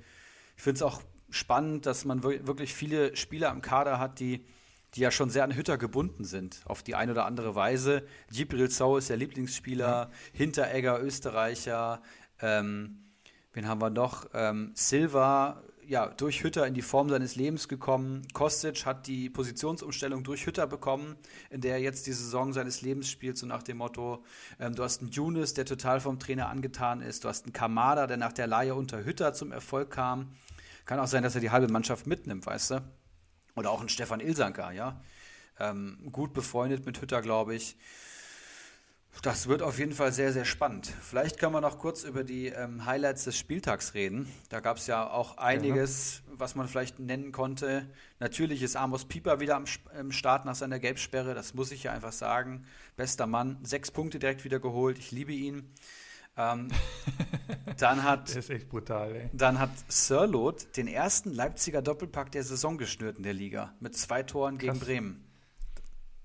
Ich finde es auch spannend, dass man wirklich viele Spieler am Kader hat, die die ja schon sehr an Hütter gebunden sind, auf die eine oder andere Weise. Gibril Zau ist der Lieblingsspieler, ja. Hinteregger Österreicher, ähm, wen haben wir noch? Ähm, Silva, ja, durch Hütter in die Form seines Lebens gekommen. Kostic hat die Positionsumstellung durch Hütter bekommen, in der er jetzt die Saison seines Lebens spielt, so nach dem Motto, ähm, du hast einen Younes, der total vom Trainer angetan ist, du hast einen Kamada, der nach der Laie unter Hütter zum Erfolg kam. Kann auch sein, dass er die halbe Mannschaft mitnimmt, weißt du? Oder auch ein Stefan Ilsanker, ja. Ähm, gut befreundet mit Hütter, glaube ich. Das wird auf jeden Fall sehr, sehr spannend. Vielleicht können wir noch kurz über die ähm, Highlights des Spieltags reden. Da gab es ja auch einiges, ja. was man vielleicht nennen konnte. Natürlich ist Amos Pieper wieder am, am Start nach seiner Gelbsperre. Das muss ich ja einfach sagen. Bester Mann. Sechs Punkte direkt wieder geholt. Ich liebe ihn. Ähm, dann hat, der ist echt brutal, ey. Dann hat Sirlot den ersten Leipziger Doppelpack der Saison geschnürt in der Liga. Mit zwei Toren Krass. gegen Bremen.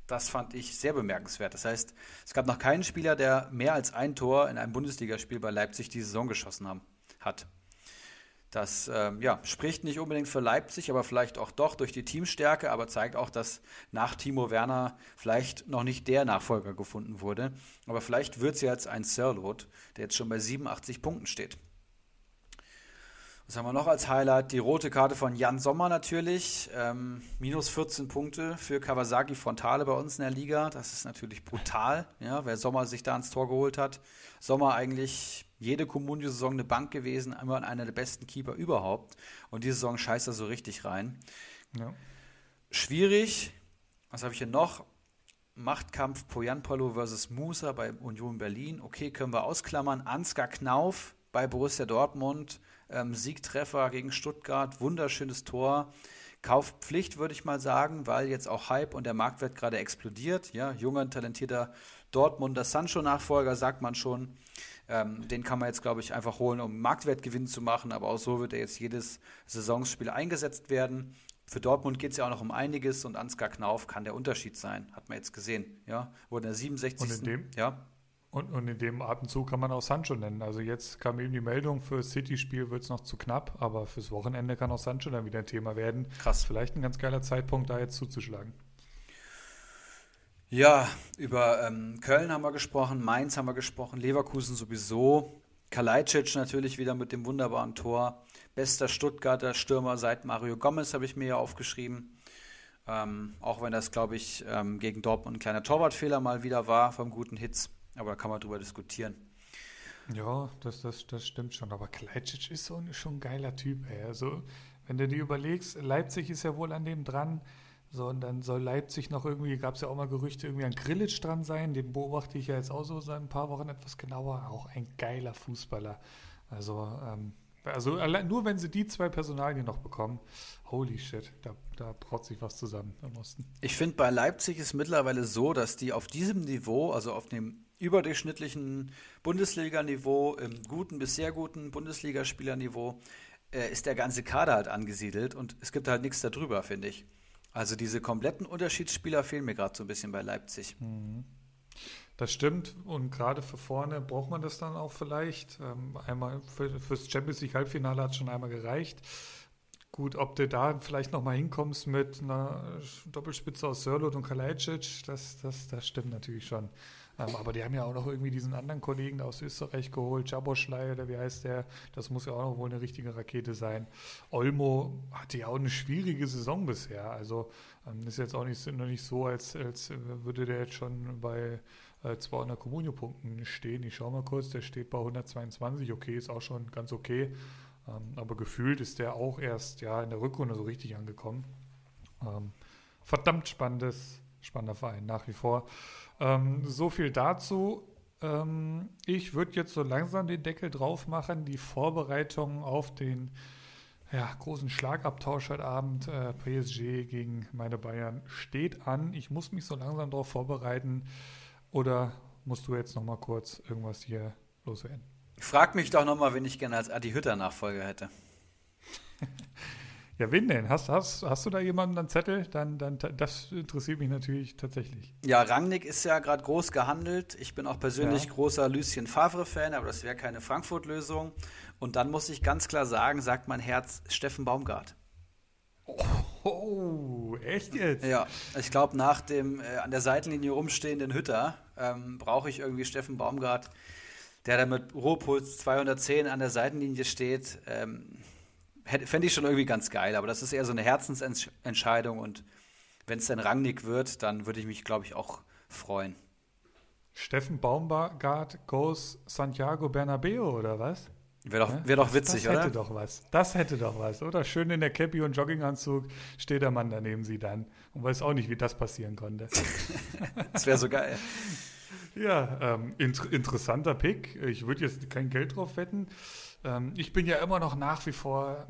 Das fand ich sehr bemerkenswert. Das heißt, es gab noch keinen Spieler, der mehr als ein Tor in einem Bundesligaspiel bei Leipzig die Saison geschossen haben, hat. Das ähm, ja, spricht nicht unbedingt für Leipzig, aber vielleicht auch doch durch die Teamstärke, aber zeigt auch, dass nach Timo Werner vielleicht noch nicht der Nachfolger gefunden wurde. Aber vielleicht wird es jetzt ein Sirlot, der jetzt schon bei 87 Punkten steht. Was haben wir noch als Highlight? Die rote Karte von Jan Sommer natürlich. Ähm, minus 14 Punkte für Kawasaki Frontale bei uns in der Liga. Das ist natürlich brutal, ja, wer Sommer sich da ins Tor geholt hat. Sommer eigentlich jede Comunio-Saison eine Bank gewesen, immer einer der besten Keeper überhaupt. Und diese Saison scheißt er so richtig rein. Ja. Schwierig. Was habe ich hier noch? Machtkampf Poyanpolo versus Musa bei Union Berlin. Okay, können wir ausklammern. Ansgar Knauf bei Borussia Dortmund ähm, Siegtreffer gegen Stuttgart, wunderschönes Tor. Kaufpflicht, würde ich mal sagen, weil jetzt auch Hype und der Marktwert gerade explodiert. Ja, junger, talentierter Dortmunder Sancho-Nachfolger, sagt man schon. Ähm, den kann man jetzt, glaube ich, einfach holen, um Marktwertgewinn zu machen. Aber auch so wird er jetzt jedes Saisonspiel eingesetzt werden. Für Dortmund geht es ja auch noch um einiges und Ansgar Knauf kann der Unterschied sein. Hat man jetzt gesehen. Ja, wurde in der 67. Und in dem, ja? Und, und in dem Atemzug kann man auch Sancho nennen. Also jetzt kam eben die Meldung, für das City-Spiel wird es noch zu knapp, aber fürs Wochenende kann auch Sancho dann wieder ein Thema werden. Krass. Vielleicht ein ganz geiler Zeitpunkt, da jetzt zuzuschlagen. Ja, über ähm, Köln haben wir gesprochen, Mainz haben wir gesprochen, Leverkusen sowieso. Kalajdzic natürlich wieder mit dem wunderbaren Tor. Bester Stuttgarter Stürmer seit Mario Gomez habe ich mir ja aufgeschrieben. Ähm, auch wenn das, glaube ich, ähm, gegen Dortmund ein kleiner Torwartfehler mal wieder war vom guten Hitz. Aber da kann man drüber diskutieren. Ja, das, das, das stimmt schon. Aber Kleitschitsch ist so, schon ein geiler Typ. Ey. Also, wenn du dir überlegst, Leipzig ist ja wohl an dem dran. So, und dann soll Leipzig noch irgendwie, gab es ja auch mal Gerüchte, irgendwie an Grillitsch dran sein. Den beobachte ich ja jetzt auch so seit ein paar Wochen etwas genauer. Auch ein geiler Fußballer. Also, ähm, also allein, nur wenn sie die zwei Personalien noch bekommen, holy shit, da, da braut sich was zusammen im Osten. Ich finde, bei Leipzig ist mittlerweile so, dass die auf diesem Niveau, also auf dem überdurchschnittlichen Bundesliga-Niveau, im guten bis sehr guten Bundesligaspielerniveau, äh, ist der ganze Kader halt angesiedelt und es gibt halt nichts darüber, finde ich. Also diese kompletten Unterschiedsspieler fehlen mir gerade so ein bisschen bei Leipzig. Mhm. Das stimmt und gerade für vorne braucht man das dann auch vielleicht. Ähm, einmal für, fürs Champions League Halbfinale hat schon einmal gereicht. Gut, ob du da vielleicht nochmal hinkommst mit einer Doppelspitze aus Sörlot und Kalajdzic, das, das, das stimmt natürlich schon. Ähm, aber die haben ja auch noch irgendwie diesen anderen Kollegen aus Österreich geholt, Jaboschlei oder wie heißt der? Das muss ja auch noch wohl eine richtige Rakete sein. Olmo hatte ja auch eine schwierige Saison bisher. Also ähm, ist jetzt auch nicht, noch nicht so, als, als würde der jetzt schon bei äh, 200 Kommunio-Punkten stehen. Ich schaue mal kurz, der steht bei 122. Okay, ist auch schon ganz okay. Ähm, aber gefühlt ist der auch erst ja in der Rückrunde so richtig angekommen. Verdammt spannendes, spannender Verein nach wie vor. Ähm, so viel dazu. Ähm, ich würde jetzt so langsam den Deckel drauf machen. Die Vorbereitung auf den ja, großen Schlagabtausch heute Abend, äh, PSG gegen meine Bayern, steht an. Ich muss mich so langsam darauf vorbereiten. Oder musst du jetzt noch mal kurz irgendwas hier loswerden? Frag mich doch noch mal, wen ich gerne als Adi Hütter Nachfolger hätte. Ja, wen denn? Hast, hast, hast du da jemanden an Zettel? Dann, dann, das interessiert mich natürlich tatsächlich. Ja, Rangnick ist ja gerade groß gehandelt. Ich bin auch persönlich ja. großer Lucien Favre-Fan, aber das wäre keine Frankfurt-Lösung. Und dann muss ich ganz klar sagen, sagt mein Herz Steffen Baumgart. Oh, echt jetzt? Ja, ich glaube, nach dem äh, an der Seitenlinie rumstehenden Hütter ähm, brauche ich irgendwie Steffen Baumgart, der da mit Ruhepuls 210 an der Seitenlinie steht. Ähm, fände ich schon irgendwie ganz geil, aber das ist eher so eine Herzensentscheidung und wenn es dann Rangnick wird, dann würde ich mich, glaube ich, auch freuen. Steffen Baumgart goes Santiago Bernabeo oder was? Wäre doch, wär doch witzig, das, das oder? Das hätte doch was. Das hätte doch was, oder? Schön in der Cappy und Jogginganzug steht der Mann daneben sie dann und weiß auch nicht, wie das passieren konnte. das wäre so geil. Ja, ähm, int interessanter Pick. Ich würde jetzt kein Geld drauf wetten. Ähm, ich bin ja immer noch nach wie vor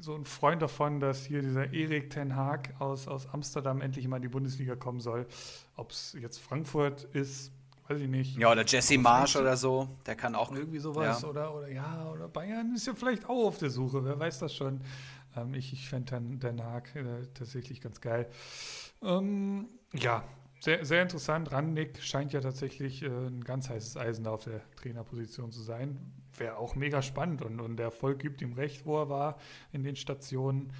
so ein Freund davon, dass hier dieser Erik Ten Haag aus, aus Amsterdam endlich mal in die Bundesliga kommen soll. Ob es jetzt Frankfurt ist, weiß ich nicht. Ja, oder Jesse Marsch oder so, der kann auch. Irgendwie sowas. Ja. Oder, oder ja, oder Bayern ist ja vielleicht auch auf der Suche, wer weiß das schon. Ähm, ich ich fände Den, Den Haag äh, tatsächlich ganz geil. Ähm, ja, sehr, sehr interessant. Rannick scheint ja tatsächlich äh, ein ganz heißes Eisen auf der Trainerposition zu sein. Wäre auch mega spannend und, und der Erfolg gibt ihm recht, wo er war in den Stationen.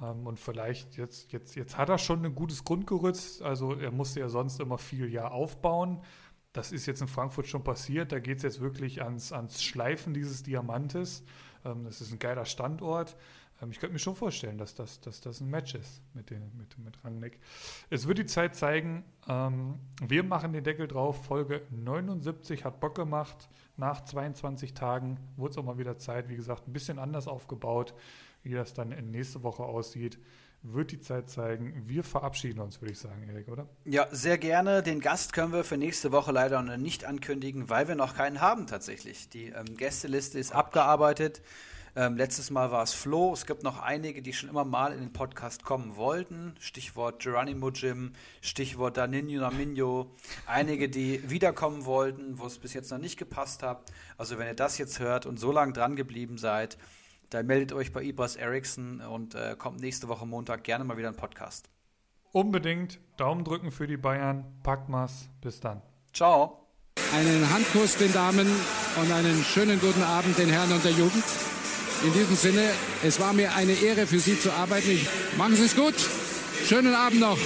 Ähm, und vielleicht jetzt, jetzt, jetzt hat er schon ein gutes Grundgerüst. Also er musste ja sonst immer viel ja aufbauen. Das ist jetzt in Frankfurt schon passiert. Da geht es jetzt wirklich ans, ans Schleifen dieses Diamantes. Ähm, das ist ein geiler Standort. Ähm, ich könnte mir schon vorstellen, dass das, dass das ein Match ist mit, den, mit, mit Rangnick. Es wird die Zeit zeigen. Ähm, wir machen den Deckel drauf. Folge 79 hat Bock gemacht. Nach 22 Tagen wurde es auch mal wieder Zeit. Wie gesagt, ein bisschen anders aufgebaut. Wie das dann in nächste Woche aussieht, wird die Zeit zeigen. Wir verabschieden uns, würde ich sagen, Erik, oder? Ja, sehr gerne. Den Gast können wir für nächste Woche leider noch nicht ankündigen, weil wir noch keinen haben tatsächlich. Die ähm, Gästeliste ist abgearbeitet. Ähm, letztes Mal war es Flo. Es gibt noch einige, die schon immer mal in den Podcast kommen wollten. Stichwort Geronimo Jim, Stichwort Daninho Naminho. Einige, die wiederkommen wollten, wo es bis jetzt noch nicht gepasst hat. Also wenn ihr das jetzt hört und so lange dran geblieben seid, dann meldet euch bei Ibras Ericsson und äh, kommt nächste Woche Montag gerne mal wieder ein Podcast. Unbedingt Daumen drücken für die Bayern. Packt mal's. Bis dann. Ciao. Einen Handkuss den Damen und einen schönen guten Abend den Herren und der Jugend. In diesem Sinne, es war mir eine Ehre für Sie zu arbeiten. Machen Sie es gut. Schönen Abend noch.